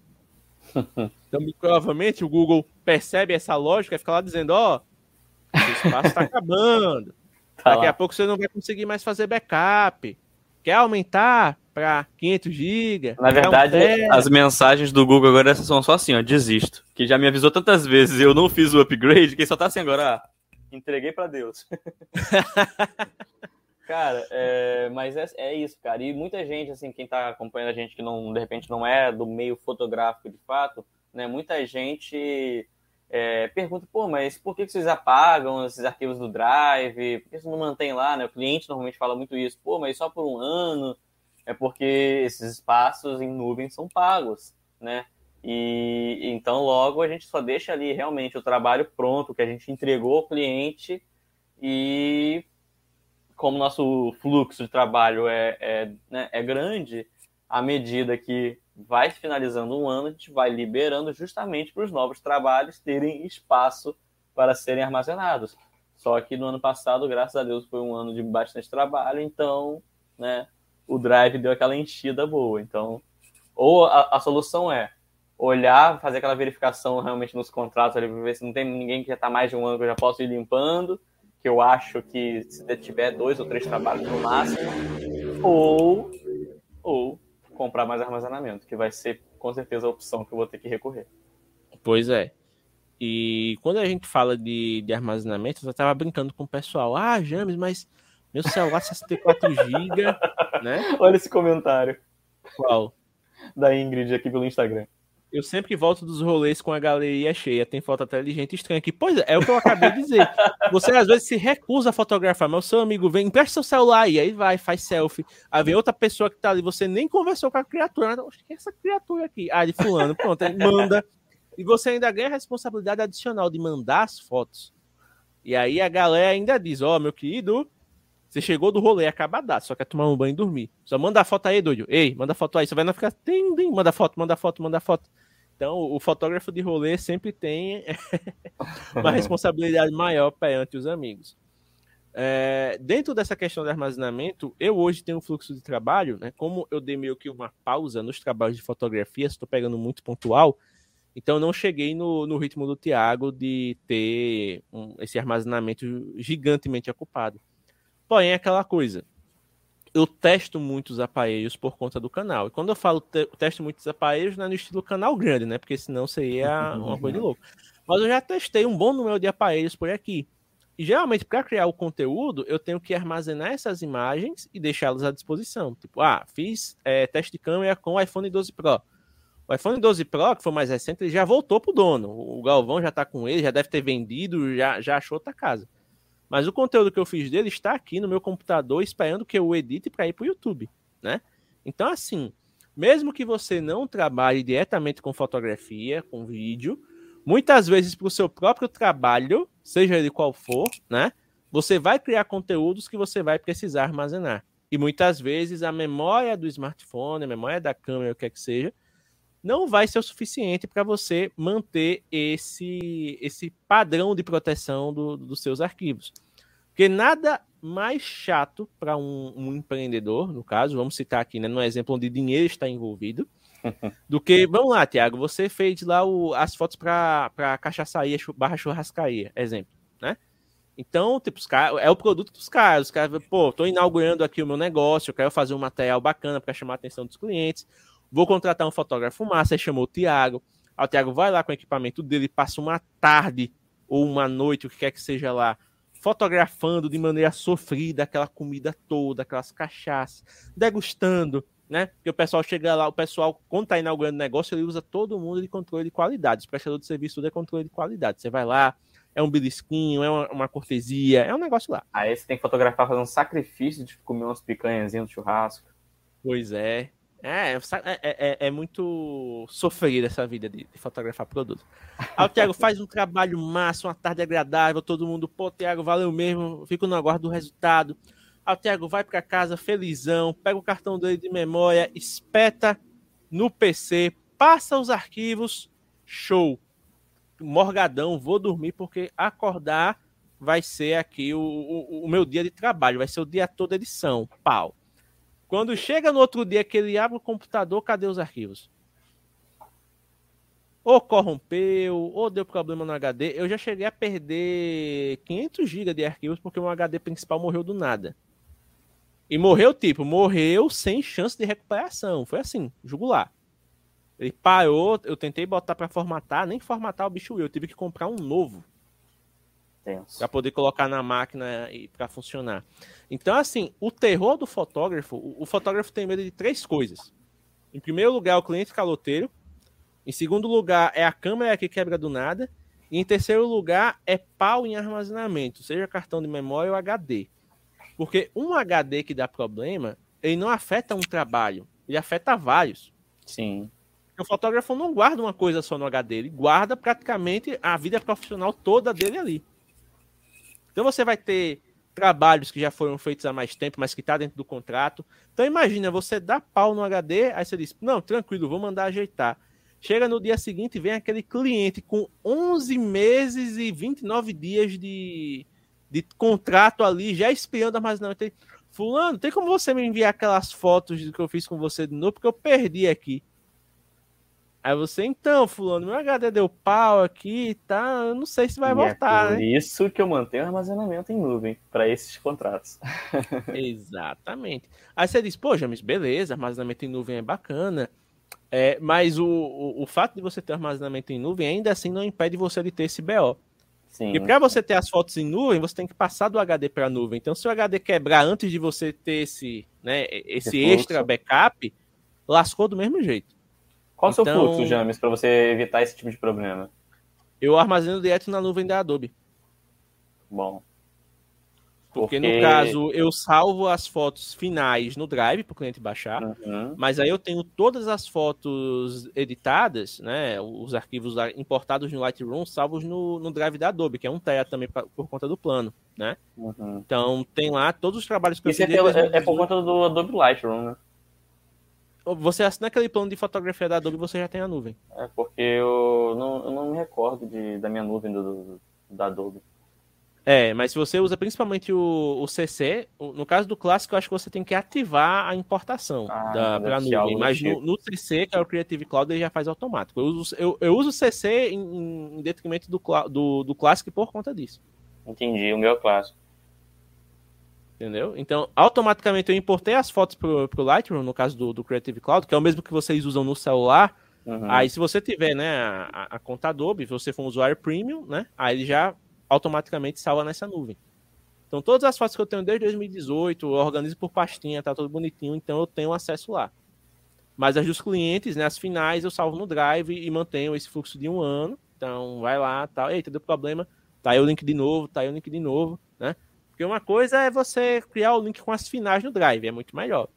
então, provavelmente, o Google percebe essa lógica e fica lá dizendo, ó, oh, o espaço está acabando. Tá Daqui lá. a pouco você não vai conseguir mais fazer backup. Quer aumentar? Para 500 GB. Na verdade, um as mensagens do Google agora são só assim, ó, desisto. Que já me avisou tantas vezes eu não fiz o upgrade, que só tá assim agora, ah, entreguei para Deus. cara, é, mas é, é, isso, cara. E muita gente, assim, quem tá acompanhando a gente que não, de repente não é do meio fotográfico de fato, né, muita gente é, pergunta, pô, mas por que vocês apagam esses arquivos do Drive? Por que vocês não mantêm lá, né? O cliente normalmente fala muito isso, pô, mas só por um ano é porque esses espaços em nuvem são pagos, né? E então logo a gente só deixa ali realmente o trabalho pronto que a gente entregou ao cliente e como nosso fluxo de trabalho é, é, né, é grande, à medida que vai finalizando um ano, a gente vai liberando justamente para os novos trabalhos terem espaço para serem armazenados. Só que no ano passado, graças a Deus, foi um ano de bastante trabalho, então né, o Drive deu aquela enchida boa. Então, ou a, a solução é olhar, fazer aquela verificação realmente nos contratos ali, ver se não tem ninguém que já está mais de um ano que eu já posso ir limpando, que eu acho que se tiver dois ou três trabalhos no máximo, ou, ou comprar mais armazenamento, que vai ser com certeza a opção que eu vou ter que recorrer. Pois é. E quando a gente fala de, de armazenamento, eu estava brincando com o pessoal. Ah, James, mas meu celular 64 GB, né? Olha esse comentário. Qual? Da Ingrid aqui pelo Instagram. Eu sempre volto dos rolês com a galeria cheia. Tem foto até de gente estranha aqui. Pois é, é o que eu acabei de dizer. Você às vezes se recusa a fotografar, mas o seu amigo vem, empresta seu celular aí, aí vai, faz selfie. Aí vem outra pessoa que tá ali, você nem conversou com a criatura. Oxe, que é essa criatura aqui? Ah, de fulano, pronto, aí manda. E você ainda ganha a responsabilidade adicional de mandar as fotos. E aí a galera ainda diz, ó, oh, meu querido, você chegou do rolê acabadaço, só quer tomar um banho e dormir. Só manda a foto aí, doido. Ei, manda foto aí. Você vai não ficar. Tem, tem, manda foto, manda foto, manda foto. Então, o fotógrafo de rolê sempre tem uma responsabilidade maior perante os amigos. É, dentro dessa questão de armazenamento, eu hoje tenho um fluxo de trabalho, né? Como eu dei meio que uma pausa nos trabalhos de fotografia, estou pegando muito pontual, então não cheguei no, no ritmo do Tiago de ter um, esse armazenamento gigantemente ocupado. Porém, é aquela coisa. Eu testo muitos aparelhos por conta do canal. E quando eu falo te testo muitos aparelhos, não é no estilo canal grande, né? Porque senão seria uma coisa de louco. Mas eu já testei um bom número de aparelhos por aqui. E geralmente, para criar o conteúdo, eu tenho que armazenar essas imagens e deixá-las à disposição. Tipo, ah, fiz é, teste de câmera com o iPhone 12 Pro. O iPhone 12 Pro, que foi mais recente, ele já voltou pro dono. O Galvão já está com ele, já deve ter vendido, já, já achou outra casa. Mas o conteúdo que eu fiz dele está aqui no meu computador, esperando que eu edite para ir para o YouTube, né? Então, assim, mesmo que você não trabalhe diretamente com fotografia, com vídeo, muitas vezes para o seu próprio trabalho, seja ele qual for, né? Você vai criar conteúdos que você vai precisar armazenar. E muitas vezes a memória do smartphone, a memória da câmera, o que é que seja, não vai ser o suficiente para você manter esse, esse padrão de proteção do, dos seus arquivos. Porque nada mais chato para um, um, empreendedor, no caso, vamos citar aqui, né, no exemplo onde dinheiro está envolvido, do que, vamos lá, Tiago, você fez lá o, as fotos para cachaçaria barra churrascaria, exemplo, né? Então, tipo, os é o produto dos caras. Os caras, pô, tô inaugurando aqui o meu negócio, eu quero fazer um material bacana para chamar a atenção dos clientes. Vou contratar um fotógrafo massa, aí chamou o Thiago. Aí o Thiago vai lá com o equipamento dele, passa uma tarde ou uma noite, o que quer que seja lá, fotografando de maneira sofrida aquela comida toda, aquelas cachaças, degustando, né? Porque o pessoal chega lá, o pessoal, quando tá inaugurando negócio, ele usa todo mundo de controle de qualidade. O prestador de serviço tudo é controle de qualidade. Você vai lá, é um belisquinho, é uma, uma, cortesia, é um negócio lá. Aí você tem que fotografar, fazer um sacrifício de comer umas picanhazinhas no churrasco. Pois é. É, é, é, é, é, muito sofrido essa vida de, de fotografar produto. Aí o Thiago faz um trabalho massa, uma tarde agradável, todo mundo, pô, Thiago, valeu mesmo, fico no aguardo do resultado. Aí o Thiago vai para casa felizão, pega o cartão dele de memória, espeta no PC, passa os arquivos, show. Morgadão, vou dormir porque acordar vai ser aqui o, o, o meu dia de trabalho, vai ser o dia todo edição, pau. Quando chega no outro dia que ele abre o computador, cadê os arquivos? Ou corrompeu, ou deu problema no HD. Eu já cheguei a perder 500 GB de arquivos porque o HD principal morreu do nada. E morreu, tipo, morreu sem chance de recuperação. Foi assim, jugular. Ele parou, eu tentei botar para formatar, nem formatar o bicho eu, tive que comprar um novo para poder colocar na máquina e para funcionar. Então, assim, o terror do fotógrafo, o, o, fotógrafo tem medo de três coisas. Em primeiro lugar, o cliente caloteiro. Em segundo lugar, é a câmera que quebra do nada. E em terceiro lugar, é pau em armazenamento, seja cartão de memória ou HD. Porque um HD que dá problema, ele não afeta um trabalho, ele afeta vários. Sim. O fotógrafo não guarda uma coisa só no HD, ele guarda praticamente a vida profissional toda dele ali. Então você vai ter trabalhos que já foram feitos há mais tempo, mas que está dentro do contrato. Então imagina, você dá pau no HD, aí você diz, não, tranquilo, vou mandar ajeitar. Chega no dia seguinte vem aquele cliente com 11 meses e 29 dias de, de contrato ali, já espiando armazenamento. Fulano, tem como você me enviar aquelas fotos que eu fiz com você de novo? Porque eu perdi aqui. Aí você, então, fulano, meu HD deu pau aqui, tá? Eu não sei se vai e é voltar, é por né? isso que eu mantenho armazenamento em nuvem para esses contratos. Exatamente. Aí você diz, pô, James, beleza, armazenamento em nuvem é bacana. É, mas o, o, o, fato de você ter armazenamento em nuvem ainda assim não impede você de ter esse BO. Sim. E para você ter as fotos em nuvem, você tem que passar do HD para a nuvem. Então, se o HD quebrar antes de você ter esse, né, esse extra backup, lascou do mesmo jeito. Qual então, o seu então, fluxo, James, para você evitar esse tipo de problema? Eu armazeno direto na nuvem da Adobe. Bom. Porque, Porque, no caso, eu salvo as fotos finais no Drive para o cliente baixar, uhum. mas aí eu tenho todas as fotos editadas, né, os arquivos importados no Lightroom, salvos no, no Drive da Adobe, que é um TEA também pra, por conta do plano, né? Uhum. Então, tem lá todos os trabalhos que Isso eu fiz. Isso é, é, por conta do Adobe Lightroom, né? Você assina aquele plano de fotografia da Adobe você já tem a nuvem. É, porque eu não, eu não me recordo de, da minha nuvem do, do, da Adobe. É, mas se você usa principalmente o, o CC, no caso do clássico, eu acho que você tem que ativar a importação ah, da pra nuvem. Mas no, no, CC, que é o Creative Cloud, ele já faz automático. Eu uso, eu, eu uso o CC em, em detrimento do, do, do clássico por conta disso. Entendi, o meu é clássico. Entendeu? Então, automaticamente eu importei as fotos pro, pro Lightroom, no caso do, do Creative Cloud, que é o mesmo que vocês usam no celular. Uhum. Aí, se você tiver, né, a, a, conta Adobe, se você for um usuário premium, né, aí ele já automaticamente salva nessa nuvem. Então, todas as fotos que eu tenho desde 2018, eu organizo por pastinha, tá tudo bonitinho, então eu tenho acesso lá. Mas as dos clientes, né, as finais, eu salvo no Drive e mantenho esse fluxo de um ano. Então, vai lá, tal, eita, deu problema, tá aí o link de novo, tá aí o link de novo? Porque uma coisa é você criar o link com as finais no Drive, é muito melhor.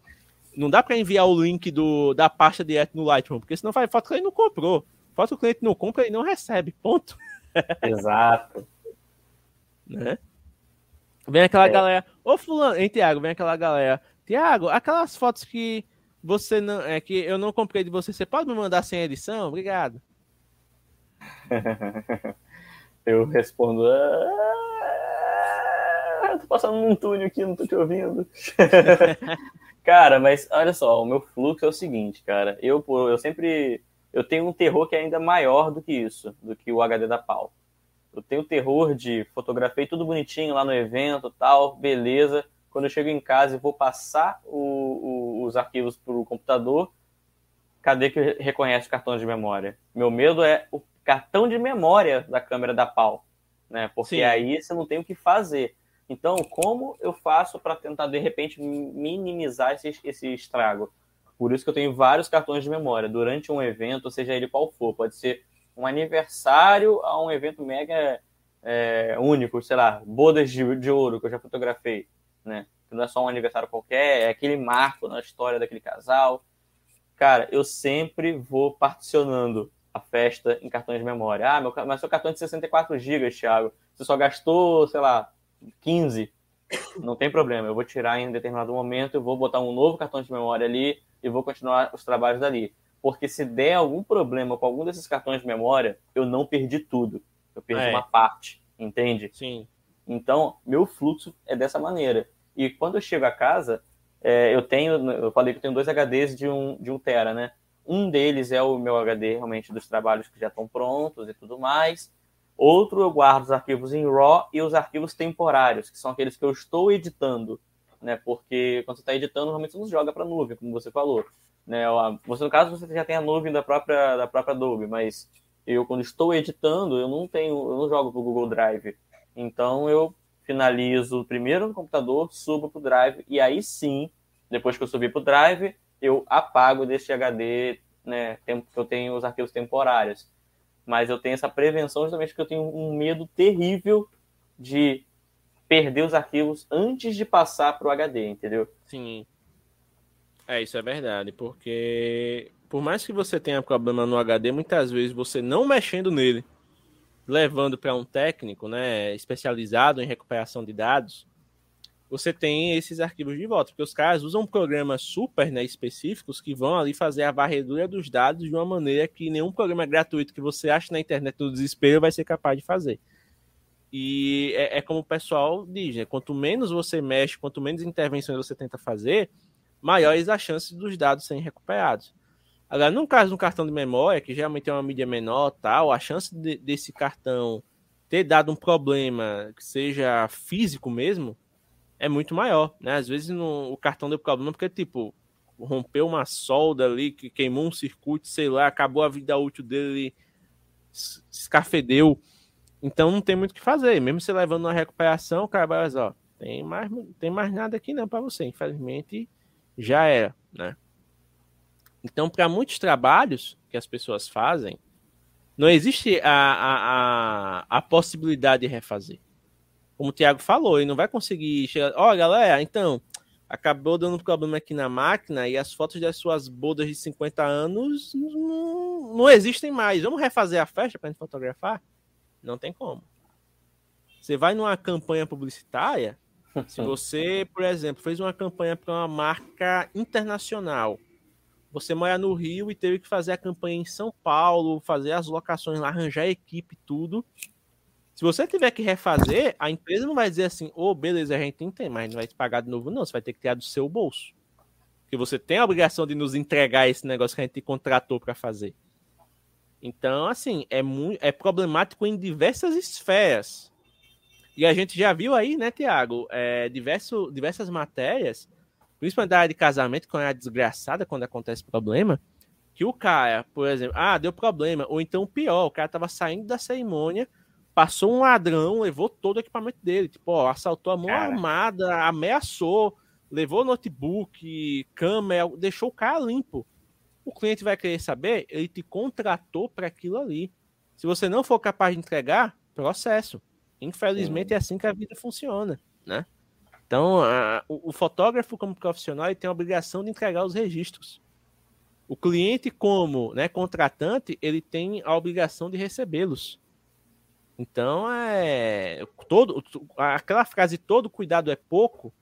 Não dá para enviar o link do, da pasta direto no Lightroom, porque senão faz foto que ele não comprou. Foto que o cliente não compra, ele não recebe. Ponto. Exato. né? Vem aquela é. galera. Ô, Fulano, hein, Tiago? Vem aquela galera. Tiago, aquelas fotos que você não. É que eu não comprei de você, você pode me mandar sem edição? Obrigado. eu respondo. Ah, tô passando num túnel aqui, não tô te ouvindo. cara, mas olha só, o meu fluxo é o seguinte, cara. Eu, eu sempre. Eu tenho um terror que é ainda maior do que isso, do que o HD da pau. Eu tenho terror de fotografei tudo bonitinho lá no evento tal, beleza. Quando eu chego em casa e vou passar o, o, os arquivos para o computador, cadê que reconhece o cartão de memória? Meu medo é o cartão de memória da câmera da pau, né? Porque Sim. aí você não tem o que fazer. Então, como eu faço para tentar, de repente, minimizar esse, esse estrago? Por isso que eu tenho vários cartões de memória durante um evento, seja ele qual for. Pode ser um aniversário a um evento mega é, único, sei lá, bodas de, de ouro que eu já fotografei, né? Que não é só um aniversário qualquer, é aquele marco na história daquele casal. Cara, eu sempre vou particionando a festa em cartões de memória. Ah, meu, mas seu cartão é de 64 GB, Thiago. Você só gastou, sei lá, 15, não tem problema. Eu vou tirar em determinado momento, eu vou botar um novo cartão de memória ali e vou continuar os trabalhos dali. Porque se der algum problema com algum desses cartões de memória, eu não perdi tudo. Eu perdi é. uma parte, entende? Sim. Então, meu fluxo é dessa maneira. E quando eu chego a casa, é, eu tenho, eu falei que eu tenho dois HDs de um, de um tera, né? Um deles é o meu HD realmente dos trabalhos que já estão prontos e tudo mais. Outro eu guardo os arquivos em RAW e os arquivos temporários, que são aqueles que eu estou editando, né? Porque quando você está editando, normalmente você não joga para a nuvem, como você falou. Né? Você, no caso, você já tem a nuvem da própria, da própria Adobe, mas eu, quando estou editando, eu não tenho, eu não jogo para o Google Drive. Então eu finalizo primeiro no computador, subo para o Drive, e aí sim, depois que eu subir para o Drive, eu apago desse HD, né? que eu tenho os arquivos temporários mas eu tenho essa prevenção justamente porque eu tenho um medo terrível de perder os arquivos antes de passar para o HD, entendeu? Sim. É, isso é verdade, porque por mais que você tenha problema no HD, muitas vezes você não mexendo nele, levando para um técnico, né, especializado em recuperação de dados, você tem esses arquivos de volta, porque os caras usam programas super né, específicos que vão ali fazer a varredura dos dados de uma maneira que nenhum programa gratuito que você acha na internet no desespero vai ser capaz de fazer. E é, é como o pessoal diz, né? quanto menos você mexe, quanto menos intervenções você tenta fazer, maiores as chances dos dados serem recuperados. Agora, no caso de um cartão de memória, que geralmente é uma mídia menor, tal, a chance de, desse cartão ter dado um problema que seja físico mesmo, é muito maior, né? Às vezes no, o cartão deu problema porque, tipo, rompeu uma solda ali, que queimou um circuito, sei lá, acabou a vida útil dele, escafedeu. Então não tem muito o que fazer. Mesmo você levando uma recuperação, o cara vai dizer, ó, tem mais, tem mais nada aqui não para você. Infelizmente, já era, né? Então, para muitos trabalhos que as pessoas fazem, não existe a, a, a, a possibilidade de refazer como o Thiago falou, ele não vai conseguir chegar. Ó, oh, galera, então, acabou dando problema aqui na máquina e as fotos das suas bodas de 50 anos não, não existem mais. Vamos refazer a festa para gente fotografar? Não tem como. Você vai numa campanha publicitária, se você, por exemplo, fez uma campanha para uma marca internacional, você mora no Rio e teve que fazer a campanha em São Paulo, fazer as locações lá, arranjar equipe, tudo. Se você tiver que refazer, a empresa não vai dizer assim, ô, oh, beleza, a gente tem, mas não vai te pagar de novo, não. Você vai ter que tirar do seu bolso. Porque você tem a obrigação de nos entregar esse negócio que a gente contratou para fazer. Então, assim, é, muito, é problemático em diversas esferas. E a gente já viu aí, né, Tiago, é, diverso, diversas matérias, principalmente da área de casamento, que é uma desgraçada quando acontece problema, que o cara, por exemplo, ah, deu problema, ou então pior, o cara tava saindo da cerimônia, Passou um ladrão, levou todo o equipamento dele. Tipo, ó, assaltou a mão cara. armada, ameaçou, levou notebook, câmera, deixou o cara limpo. O cliente vai querer saber, ele te contratou para aquilo ali. Se você não for capaz de entregar, processo. Infelizmente Sim. é assim que a vida funciona, né? Então, a, o, o, fotógrafo como profissional ele tem a obrigação de entregar os registros. O cliente como né, contratante, ele tem a obrigação de recebê-los. Então, é todo aquela frase todo cuidado é pouco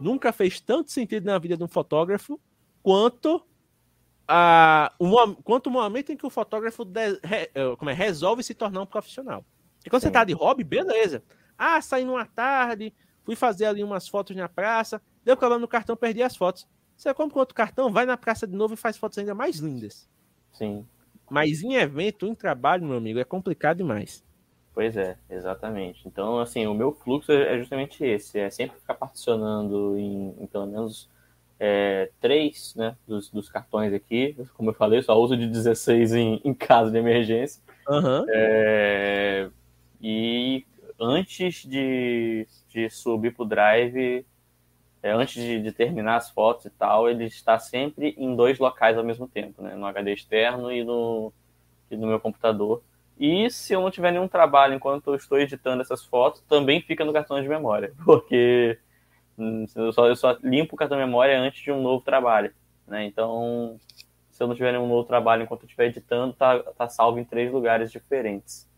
nunca fez tanto sentido na vida de um fotógrafo quanto a um, quanto o momento em que o fotógrafo de, re, é, como é, resolve se tornar um profissional. E quando Sim. você tá de hobby, beleza. Ah, saí numa tarde, fui fazer ali umas fotos na praça, deu problema no cartão, perdi as fotos. Você compra outro cartão, vai na praça de novo e faz fotos ainda mais lindas. Sim. Mas em evento, em trabalho, meu amigo, é complicado demais. Pois é, exatamente. Então, assim, o meu fluxo é justamente esse, é sempre ficar particionando em, em pelo menos é, três né, dos, dos, cartões aqui. Como eu falei, eu só uso de 16 em, em caso de emergência. Uhum. É, e antes de, de subir para o Drive, é, antes de, de, terminar as fotos e tal, ele está sempre em dois locais ao mesmo tempo, né? no HD externo e no, e no meu computador. E se eu não tiver nenhum trabalho enquanto eu estou editando essas fotos, também fica no cartão de memória, porque hum, eu só, eu só limpo o cartão de memória antes de um novo trabalho. Né? Então, se eu não tiver nenhum novo trabalho enquanto eu estiver editando, tá, tá salvo em três lugares diferentes.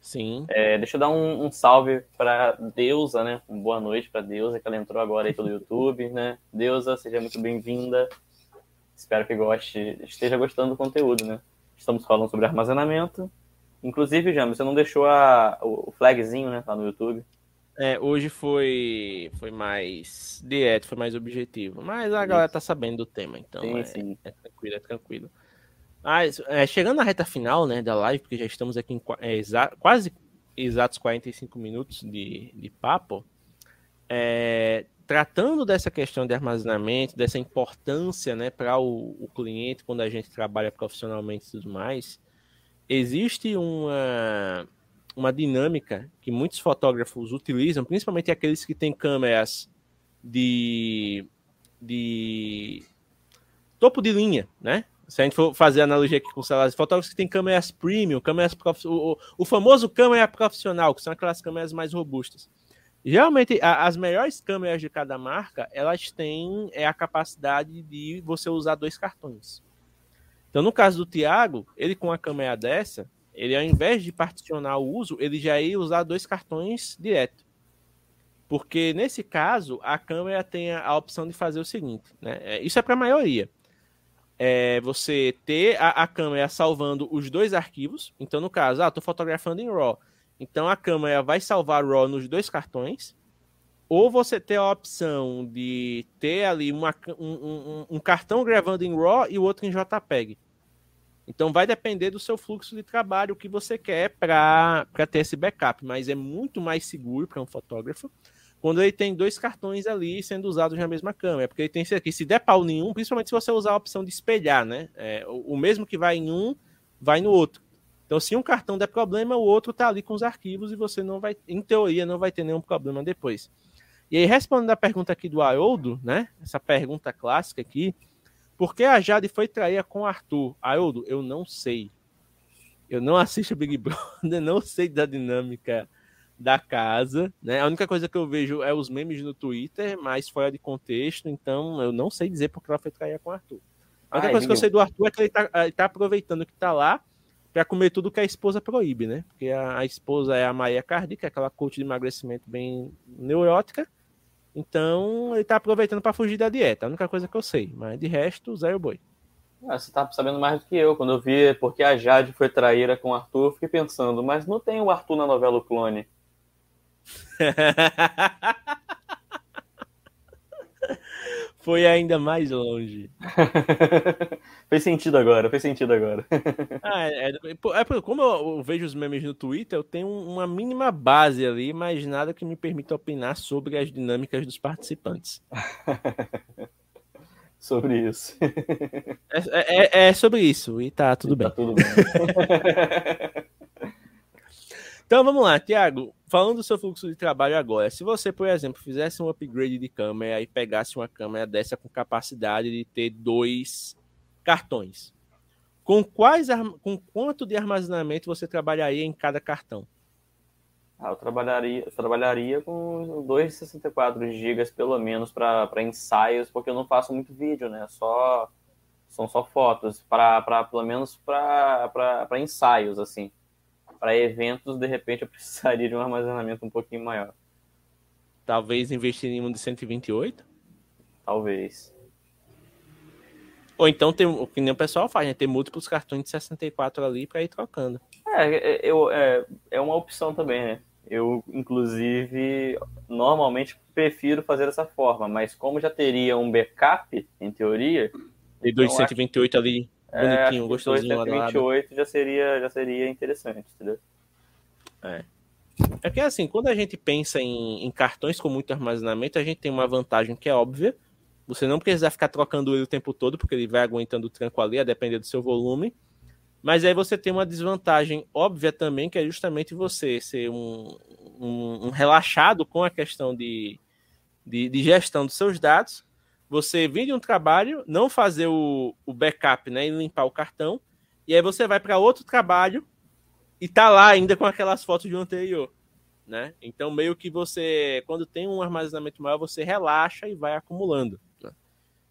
Sim. É, deixa eu dar um, um salve para Deusa, né? Uma boa noite para Deusa, que ela entrou agora aí pelo YouTube, né? Deusa, seja muito bem-vinda. Espero que goste, esteja gostando do conteúdo, né? Estamos falando sobre armazenamento, Inclusive, Jam, você não deixou a, o flagzinho, né, lá no YouTube. É, hoje foi foi mais direto, foi mais objetivo. Mas a galera tá sabendo do tema, então sim, é, sim. é tranquilo, é tranquilo. Mas, é, chegando na reta final né, da live, porque já estamos aqui em é, exa quase exatos 45 minutos de, de papo, é, tratando dessa questão de armazenamento, dessa importância né, para o, o cliente quando a gente trabalha profissionalmente e tudo mais, existe uma, uma dinâmica que muitos fotógrafos utilizam, principalmente aqueles que têm câmeras de, de topo de linha, né? Se a gente for fazer analogia aqui com celulares, fotógrafos que têm câmeras premium, câmeras prof... o, o famoso câmera profissional, que são aquelas câmeras mais robustas. Geralmente, a, as melhores câmeras de cada marca, elas têm é, a capacidade de você usar dois cartões. Então, no caso do Thiago, ele com a câmera dessa, ele ao invés de particionar o uso, ele já ia usar dois cartões direto. Porque nesse caso, a câmera tem a opção de fazer o seguinte, né? É, isso é para a maioria. É você ter a, a, câmera salvando os dois arquivos. Então, no caso, ah, estou fotografando em RAW. Então, a câmera vai salvar RAW nos dois cartões. Ou você ter a opção de ter ali uma, um, um, um cartão gravando em RAW e o outro em JPEG. Então vai depender do seu fluxo de trabalho, o que você quer para ter esse backup, mas é muito mais seguro para um fotógrafo quando ele tem dois cartões ali sendo usados na mesma câmera, porque ele tem aqui, se der pau nenhum, principalmente se você usar a opção de espelhar, né? É, o, o, mesmo que vai em um, vai no outro. Então, se um cartão der problema, o outro tá ali com os arquivos e você não vai, em teoria, não vai ter nenhum problema depois. E aí, respondendo a pergunta aqui do Haroldo, né? Essa pergunta clássica aqui, por que a Jade foi trair com o Arthur? Haroldo, eu não sei. Eu não assisto Big Brother, não sei da dinâmica da casa, né? A única coisa que eu vejo é os memes no Twitter, mas fora de contexto, então eu não sei dizer porque ela foi trair com o Arthur. A única ah, coisa que eu sei do Arthur é que ele tá, ele tá aproveitando que tá lá para comer tudo que a esposa proíbe, né? Porque a, a esposa é a Maria Cardi, que é aquela coach de emagrecimento bem neurótica. Então, ele tá aproveitando para fugir da dieta. A única coisa que eu sei. Mas de resto, zero boi. Ah, você tá sabendo mais do que eu. Quando eu vi porque a Jade foi traíra com o Arthur, fiquei pensando, mas não tem o Arthur na novela o Clone. Foi ainda mais longe. fez sentido agora, fez sentido agora. ah, é, é, é, como eu vejo os memes no Twitter, eu tenho uma mínima base ali, mas nada que me permita opinar sobre as dinâmicas dos participantes. sobre isso. É, é, é, sobre isso, e tá tudo e bem. Tá tudo bem. Então vamos lá, Tiago falando do seu fluxo de trabalho agora, se você, por exemplo, fizesse um upgrade de câmera e pegasse uma câmera dessa com capacidade de ter dois cartões, com quais com quanto de armazenamento você trabalharia em cada cartão? Ah, eu trabalharia, eu trabalharia com 264 GB pelo menos para ensaios, porque eu não faço muito vídeo, né? Só são só fotos para pelo menos para ensaios assim para eventos, de repente eu precisaria de um armazenamento um pouquinho maior. Talvez investir em um de 128? Talvez. Ou então tem o que nem o pessoal faz, né? Ter múltiplos cartões de 64 ali para ir trocando. É, é, eu, é, é uma opção também, né? Eu, inclusive, normalmente prefiro fazer dessa forma, mas como já teria um backup, em teoria. E dos 128 acho... ali Bonitinho, é, gostosinho. 28 já seria, já seria interessante, entendeu? É. É que assim, quando a gente pensa em, em, cartões com muito armazenamento, a gente tem uma vantagem que é óbvia. Você não precisa ficar trocando ele o tempo todo, porque ele vai aguentando o tranco ali, a depender do seu volume. Mas aí você tem uma desvantagem óbvia também, que é justamente você ser um, um, um relaxado com a questão de, de, de gestão dos seus dados você vir de um trabalho, não fazer o, o backup, né, e limpar o cartão, e aí você vai para outro trabalho e tá lá ainda com aquelas fotos um anterior, né? Então meio que você, quando tem um armazenamento maior, você relaxa e vai acumulando. Né?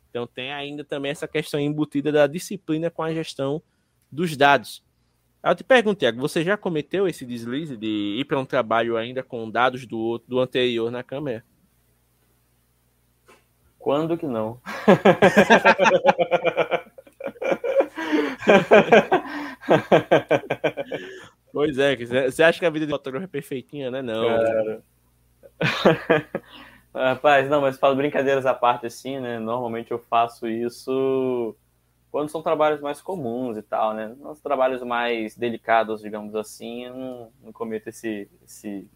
Então tem ainda também essa questão embutida da disciplina com a gestão dos dados. Eu te pergunto, Tiago, você já cometeu esse deslize de ir para um trabalho ainda com dados do, do anterior na câmera? Quando que não? pois é, você acha que a vida de fotógrafo é perfeitinha, né? Não. Cara. Rapaz, não, mas falo brincadeiras à parte assim, né? Normalmente eu faço isso quando são trabalhos mais comuns e tal, né? Nos trabalhos mais delicados, digamos assim, eu não, não cometo esse, esse,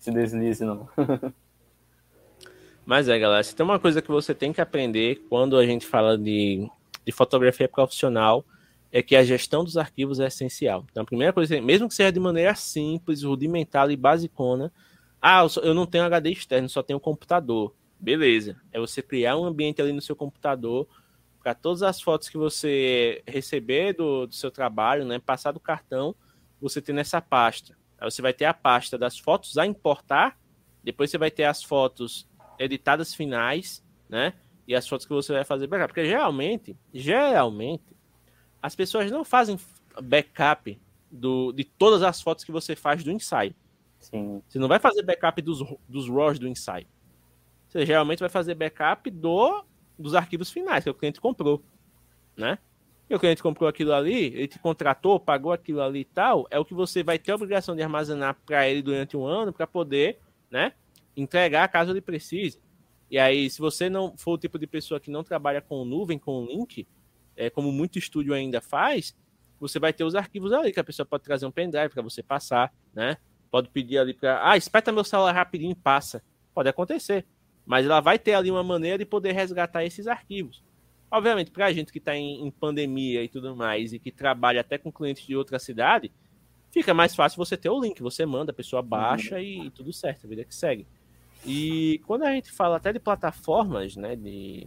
esse deslize, não. Mas é, galera, se tem uma coisa que você tem que aprender quando a gente fala de, de fotografia profissional, é que a gestão dos arquivos é essencial. Então, a primeira coisa, mesmo que seja de maneira simples, rudimentar e basicona, ah, eu não tenho HD externo, só tenho computador. Beleza. É você criar um ambiente ali no seu computador para todas as fotos que você receber do, do seu trabalho, né, passar do cartão, você ter nessa pasta. Aí você vai ter a pasta das fotos a importar, depois você vai ter as fotos editadas finais, né? E as fotos que você vai fazer backup. Porque geralmente, geralmente, as pessoas não fazem backup do, de todas as fotos que você faz do ensaio. Sim. Você não vai fazer backup dos, dos RAWs do ensaio. Você geralmente vai fazer backup do, dos arquivos finais que o cliente comprou, né? E o cliente comprou aquilo ali, ele te contratou, pagou aquilo ali e tal, é o que você vai ter a obrigação de armazenar para ele durante um ano para poder, né, entregar caso ele precise. E aí, se você não for o tipo de pessoa que não trabalha com nuvem, com link, é, como muito estúdio ainda faz, você vai ter os arquivos ali, que a pessoa pode trazer um pendrive para você passar, né? Pode pedir ali para, ah, espeta meu celular rapidinho e passa. Pode acontecer. Mas ela vai ter ali uma maneira de poder resgatar esses arquivos. Obviamente, para a gente que está em, em, pandemia e tudo mais, e que trabalha até com clientes de outra cidade, fica mais fácil você ter o link. Você manda, a pessoa baixa uhum. e, e, tudo certo, a vida que segue. E quando a gente fala até de plataformas né, de,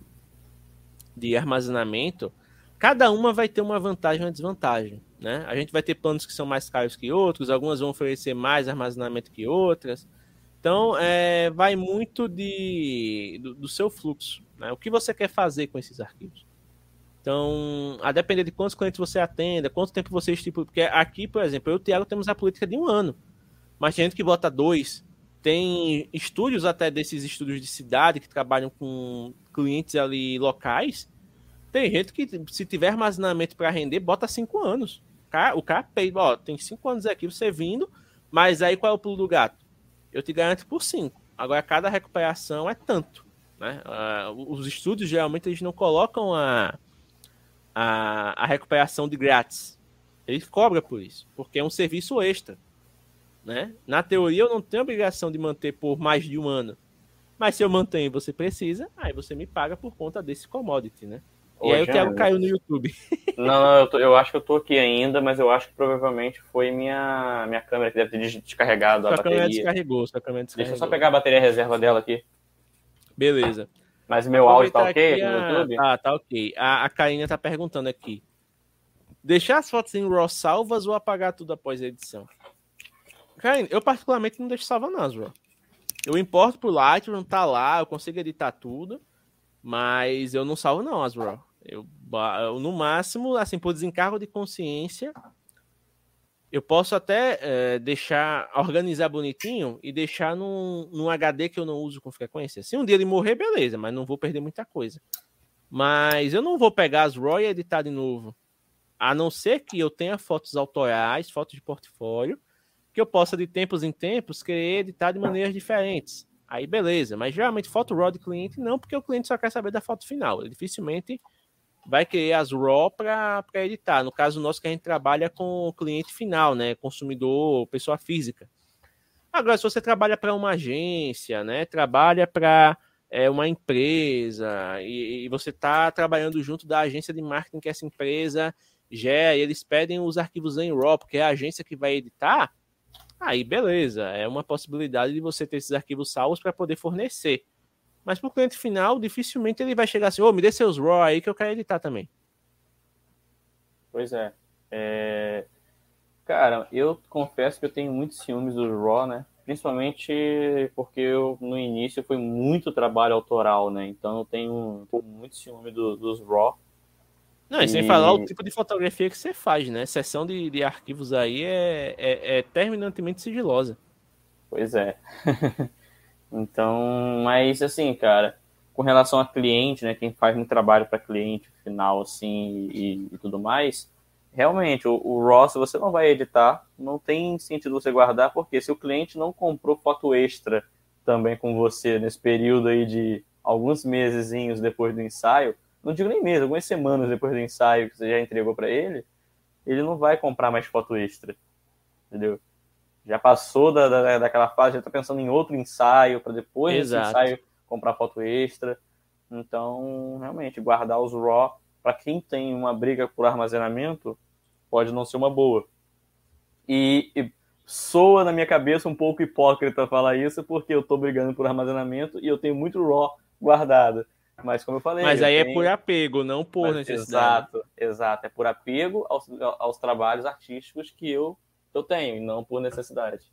de armazenamento, cada uma vai ter uma vantagem e uma desvantagem. Né? A gente vai ter planos que são mais caros que outros, algumas vão oferecer mais armazenamento que outras. Então, é, vai muito de, do, do seu fluxo. Né? O que você quer fazer com esses arquivos? Então, a depender de quantos clientes você atenda, quanto tempo você estipula. Porque aqui, por exemplo, eu e o Thiago temos a política de um ano. Mas tem gente que bota dois. Tem estúdios até desses estúdios de cidade que trabalham com clientes ali locais. Tem gente que, se tiver armazenamento para render, bota cinco anos. O cara, ó, tem cinco anos aqui, você vindo, mas aí qual é o pulo do gato? Eu te garanto por cinco. Agora, cada recuperação é tanto. Né? Uh, os estúdios geralmente eles não colocam a, a, a recuperação de grátis. Ele cobra por isso, porque é um serviço extra. Né? Na teoria, eu não tenho obrigação de manter por mais de um ano. Mas se eu mantenho e você precisa, aí você me paga por conta desse commodity, né? E aí o Thiago caiu no YouTube. Não, não eu, tô, eu, acho que eu tô aqui ainda, mas eu acho que provavelmente foi minha, minha câmera que deve ter descarregado sua a bateria. Câmera descarregou, sua câmera descarregou. Deixa eu só pegar a bateria reserva dela aqui. Beleza. Mas meu áudio tá ok a... no YouTube? Ah, tá ok. A, a Karina tá perguntando aqui. Deixar as fotos em RAW salvas ou apagar tudo após a edição? Karina, eu particularmente não deixo salva nas RAW. Eu importo pro Lightroom, tá lá, eu consigo editar tudo, mas eu não salvo não as RAW. Eu, eu, no máximo, assim, por desencargo de consciência, eu posso até é, deixar, organizar bonitinho e deixar num, num HD que eu não uso com frequência. Se um dia ele morrer, beleza, mas não vou perder muita coisa. Mas eu não vou pegar as RAW e editar de novo. A não ser que eu tenha fotos autorais, fotos de portfólio, que eu possa de tempos em tempos querer editar de maneiras diferentes. Aí beleza, mas geralmente foto RAW de cliente não, porque o cliente só quer saber da foto final. Ele dificilmente vai querer as RAW para editar. No caso nosso, que a gente trabalha com cliente final, né? Consumidor, pessoa física. Agora, se você trabalha para uma agência, né? Trabalha para é, uma empresa e, e você está trabalhando junto da agência de marketing que essa empresa gera, e eles pedem os arquivos em RAW, porque é a agência que vai editar, aí beleza, é uma possibilidade de você ter esses arquivos salvos para poder fornecer. Mas para o cliente final, dificilmente ele vai chegar assim, ô, oh, me dê seus RAW aí que eu quero editar também. Pois é. é. Cara, eu confesso que eu tenho muitos ciúmes do RAW, né? Principalmente porque eu, no início foi muito trabalho autoral, né? Então eu tenho muito ciúme do, dos RAW. Não, e, e sem falar o tipo de fotografia que você faz, né? Sessão de, de arquivos aí é, é, é terminantemente sigilosa. Pois é. Então, mas assim, cara, com relação a cliente, né, quem faz um trabalho para cliente final, assim, e, e, tudo mais, realmente, o, o RAW, se você não vai editar, não tem sentido você guardar, porque se o cliente não comprou foto extra também com você nesse período aí de alguns mesezinhos depois do ensaio, não digo nem meses, algumas semanas depois do ensaio que você já entregou para ele, ele não vai comprar mais foto extra, entendeu? já passou da, da, daquela fase, já está pensando em outro ensaio para depois Exato. desse ensaio comprar foto extra. Então, realmente, guardar os RAW para quem tem uma briga por armazenamento pode não ser uma boa. E, e, soa na minha cabeça um pouco hipócrita falar isso, porque eu estou brigando por armazenamento e eu tenho muito RAW guardado. Mas como eu falei. Mas aí é tenho... é por apego, não por Mas, necessidade. Exato, exato. É por apego aos, aos trabalhos artísticos que eu eu tenho, e não por necessidade.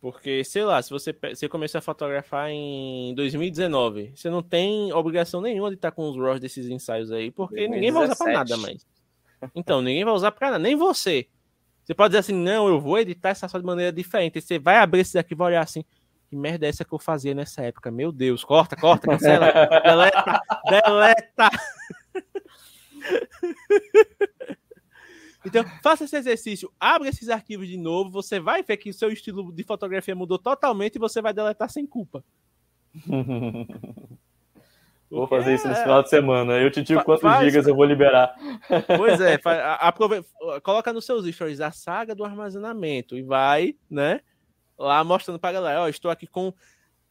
Porque, sei lá, se você, você começar a fotografar em 2019, você não tem obrigação nenhuma de estar com os RAWs desses ensaios aí, porque 2017. ninguém vai usar para nada mais. Então, ninguém vai usar para nada, nem você. Você pode dizer assim, não, eu vou editar essa foto de maneira diferente. você vai abrir esse daqui e vai olhar assim, que merda é essa que eu fazia nessa época? Meu Deus, corta, corta, cancela, deleta, deleta. Então, faça esse exercício, abre esses arquivos de novo, você vai ver que o seu estilo de fotografia mudou totalmente e você vai deletar sem culpa. Vou fazer isso nesse é... final de semana. Eu te digo quantos faz... gigas eu vou liberar. Pois é, aprove... coloca nos seus stories a saga do armazenamento e vai, né, lá mostrando para a galera, ó, estou aqui com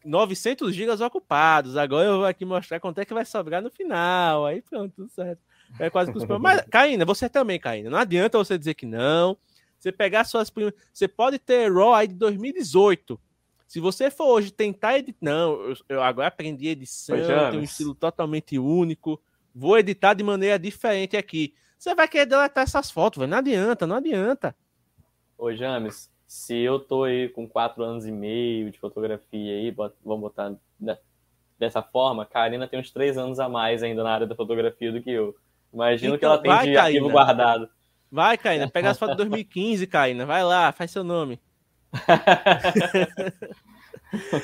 900 gigas ocupados, agora eu vou aqui mostrar quanto é que vai sobrar no final, aí pronto, tudo certo. É quase que Mas, Caína, você também, Caína, não adianta você dizer que não, você pegar suas primeiras... Você pode ter RAW aí de 2018, se você for hoje tentar editar, não, eu, eu agora aprendi edição, tenho um estilo totalmente único, vou editar de maneira diferente aqui. Você vai querer deletar essas fotos, velho. Não adianta, não adianta. Ô, James, se eu tô aí com quatro anos e meio de fotografia aí, vamos botar dessa forma, a Karina tem uns três anos a mais ainda na área da fotografia do que eu. Imagino então, que ela tem de arquivo guardado. Vai, Karina, pega as fotos de 2015, Karina. Vai lá, faz seu nome.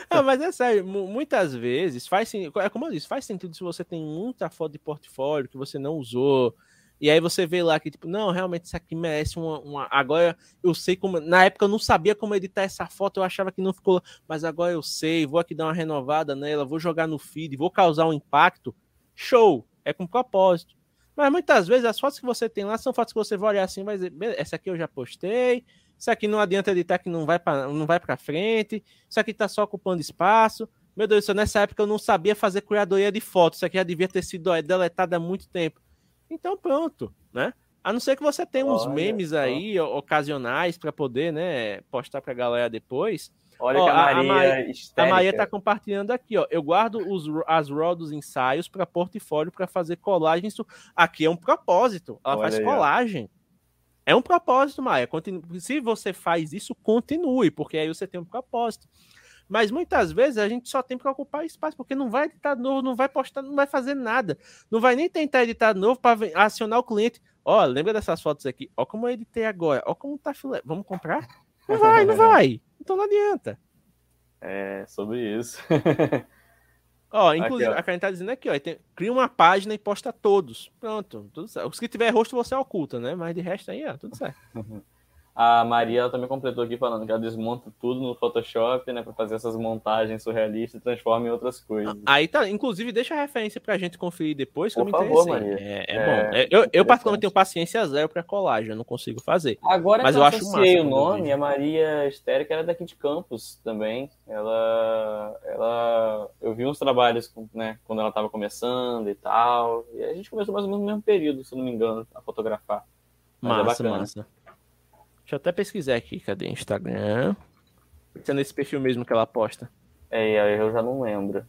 Não, mas é sério, muitas vezes faz é como eu disse, faz sentido se você tem muita foto de portfólio que você não usou, e aí você vê lá que, tipo, não, realmente isso aqui merece uma, uma, Agora eu sei como. Na época eu não sabia como editar essa foto, eu achava que não ficou. Mas agora eu sei, vou aqui dar uma renovada nela, vou jogar no feed, vou causar um impacto. Show! É com propósito. Mas muitas vezes as fotos que você tem lá são fotos que você vai olhar assim, vai dizer, essa aqui eu já postei, isso aqui não adianta editar que não vai para não vai para frente. Isso aqui está só ocupando espaço. Meu Deus nessa época eu não sabia fazer curadoria de fotos. Isso aqui já devia ter sido deletado há muito tempo. Então pronto, né? A não ser que você tenha uns Olha, memes aí ó. ocasionais para poder, né, postar para a galera depois. Olha ó, que a Maria, a, Maria, a Maria tá compartilhando aqui, ó. Eu guardo os, as RAW dos ensaios para portfólio para fazer colagens. Aqui é um propósito. Ela Olha faz aí, colagem. Ó. É um propósito, Maia. Continu... Se você faz isso, continue, porque aí você tem um propósito. Mas muitas vezes a gente só tem que ocupar espaço, porque não vai editar novo, não vai postar, não vai fazer nada. Não vai nem tentar editar novo para acionar o cliente. Ó, lembra dessas fotos aqui? Ó como eu editei agora. Ó como tá filé. Vamos comprar? Não vai, não vai. Então não adianta. É, sobre isso. Ó, inclusive, aqui, ó. a Karen tá dizendo aqui, ó, tem, cria uma página e posta todos. Pronto, tudo certo. Os que tiver rosto você oculta, né? Mas de resto aí, ó, tudo certo. A Maria também completou aqui falando que ela desmonta tudo no Photoshop, né, para fazer essas montagens surrealistas e transforma em outras coisas. Aí tá, inclusive deixa a referência pra gente conferir depois, que Por eu me favor, Maria. É, é, é bom. É, eu, eu particularmente tenho paciência zero para colagem, eu não consigo fazer. Agora mas eu, eu acho massa, o nome, a Maria Estérica era daqui de Campos também. Ela, ela, eu vi uns trabalhos, né, quando ela estava começando e tal, e a gente começou mais ou menos no mesmo período, se não me engano, a fotografar. Mas massa, é massa. Deixa eu até pesquisar aqui, cadê Instagram? Se é nesse perfil mesmo que ela posta. É, eu já não lembro.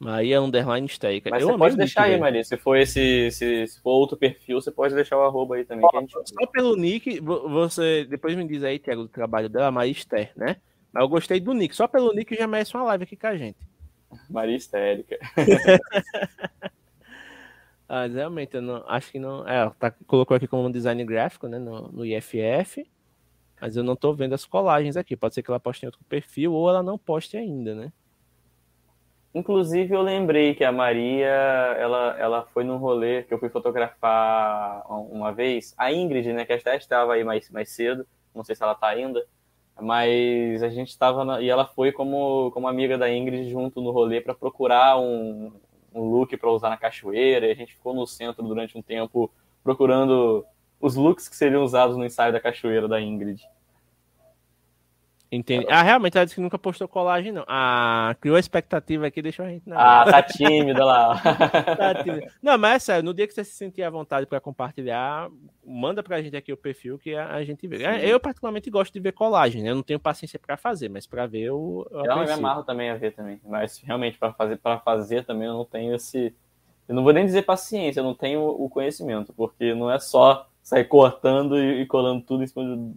Maria Underline Steica. Mas eu você pode deixar aí, Maria. Se for esse, se, for outro perfil, você pode deixar o arroba aí também. Gente... Só pelo nick, você depois me diz aí, Tiago, do trabalho dela, Maria Esther, né? Mas eu gostei do nick. Só pelo nick já merece uma live aqui com a gente. Maria Histérica. Ah, realmente, eu não, acho que não. É, tá, colocou aqui como um design gráfico, né, no, no IFF, mas eu não tô vendo as colagens aqui. Pode ser que ela poste em outro perfil ou ela não poste ainda, né? Inclusive, eu lembrei que a Maria, ela, ela foi num rolê que eu fui fotografar uma vez. A Ingrid, né, que até estava aí mais, mais cedo, não sei se ela tá ainda, mas a gente estava e ela foi como, como amiga da Ingrid junto no rolê para procurar um, um look para usar na cachoeira, e a gente ficou no centro durante um tempo procurando os looks que seriam usados no ensaio da cachoeira da Ingrid. Entendi. Ah, realmente ela disse que nunca postou colagem, não. Ah, criou a expectativa aqui, deixou a gente. Não. Ah, tá tímida lá. tá tímida. Não, mas é sério, no dia que você se sentir à vontade para compartilhar, manda pra gente aqui o perfil que a, gente vê. Sim. Eu, particularmente, gosto de ver colagem, né? Eu não tenho paciência para fazer, mas para ver eu. Eu, eu me amarro também a ver também. Mas realmente, para fazer, pra fazer também, eu não tenho esse. Eu não vou nem dizer paciência, eu não tenho o conhecimento, porque não é só sair cortando e, e colando tudo em cima, de,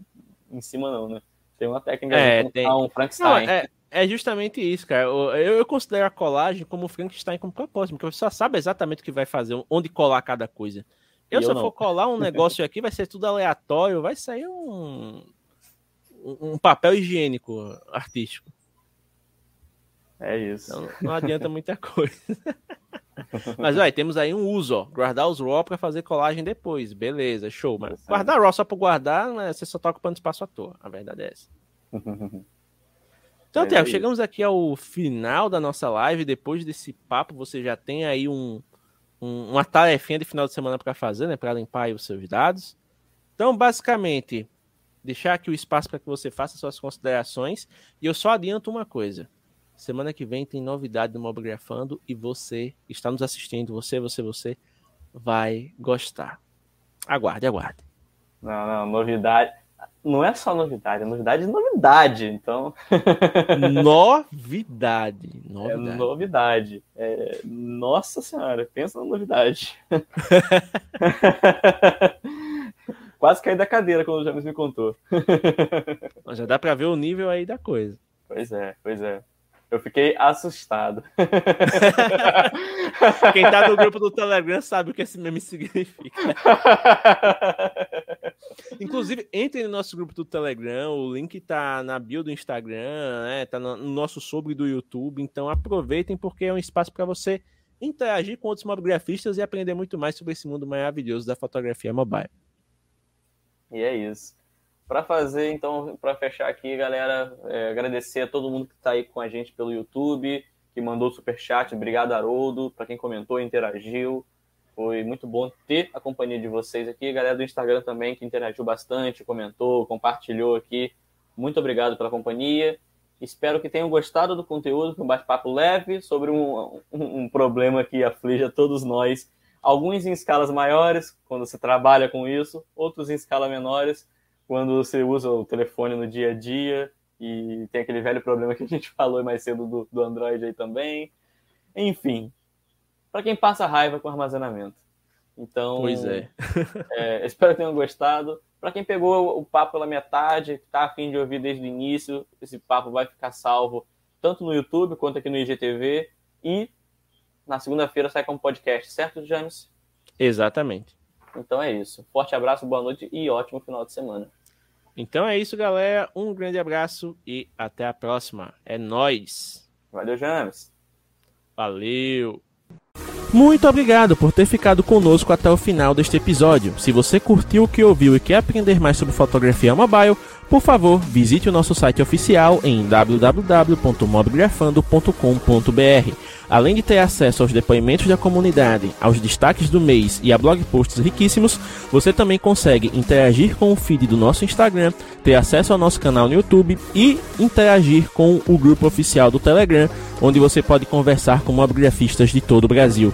em cima não, né? Tem uma técnica é, de tem... um Frankenstein. Não, é, é justamente isso, cara. Eu, eu, considero a colagem como Frankenstein como propósito, porque você só sabe exatamente o que vai fazer, onde colar cada coisa. Eu, se eu for colar um negócio aqui, vai ser tudo aleatório, vai sair um, um papel higiênico artístico. É isso. Então, não adianta muita coisa. Mas, vai, temos aí um uso, ó. Guardar os RAW para fazer colagem depois. Beleza, show. Mas guardar RAW só para guardar, né, você só tá ocupando espaço à toa. A verdade é essa. Então, é Tiago, chegamos aqui ao final da nossa live. Depois desse papo, você já tem aí um, um uma tarefinha de final de semana para fazer, né? Para limpar os seus dados. Então, basicamente, deixar aqui o espaço para que você faça suas considerações. E eu só adianto uma coisa. Semana que vem tem novidade do Mobigrafando e você está nos assistindo, você, você, você vai gostar. Aguarde, aguarde. Não, não, novidade. Não é só novidade, é novidade de novidade, então. novidade, novidade. É novidade. É... Nossa senhora, pensa na novidade. Quase caí da cadeira quando o James me contou. Já dá para ver o nível aí da coisa. Pois é, pois é. Eu fiquei assustado. Quem tá no grupo do Telegram sabe o que esse meme significa. Inclusive, entre no nosso grupo do Telegram, o link tá na bio do Instagram, né? Tá no nosso sobre do YouTube. Então aproveitem porque é um espaço para você interagir com outros mobigrafistas e aprender muito mais sobre esse mundo maravilhoso da fotografia mobile. E é isso. Para fazer, então, para fechar aqui, galera, é, agradecer a todo mundo que está aí com a gente pelo YouTube, que mandou super chat, obrigado Haroldo, para quem comentou, interagiu. Foi muito bom ter a companhia de vocês aqui, galera do Instagram também que interagiu bastante, comentou, compartilhou aqui. Muito obrigado pela companhia. Espero que tenham gostado do conteúdo, um bate-papo leve sobre um, um, um problema que aflige a todos nós. Alguns em escalas maiores, quando você trabalha com isso, outros em escala menores quando você usa o telefone no dia a dia e tem aquele velho problema que a gente falou mais cedo do, do Android aí também. Enfim, para quem passa raiva com armazenamento. Então, pois é. é espero que tenham gostado. Para quem pegou o papo pela metade, que está afim de ouvir desde o início, esse papo vai ficar salvo tanto no YouTube quanto aqui no IGTV. E na segunda-feira sai como podcast, certo, James? Exatamente. Então é isso. Forte abraço, boa noite e ótimo final de semana. Então é isso, galera. Um grande abraço e até a próxima. É nós. Valeu, James. Valeu. Muito obrigado por ter ficado conosco até o final deste episódio. Se você curtiu o que ouviu e quer aprender mais sobre fotografia mobile, por favor, visite o nosso site oficial em www.mobgrafando.com.br. Além de ter acesso aos depoimentos da comunidade, aos destaques do mês e a blog posts riquíssimos, você também consegue interagir com o feed do nosso Instagram, ter acesso ao nosso canal no YouTube e interagir com o grupo oficial do Telegram, onde você pode conversar com mobigrafistas de todo o Brasil.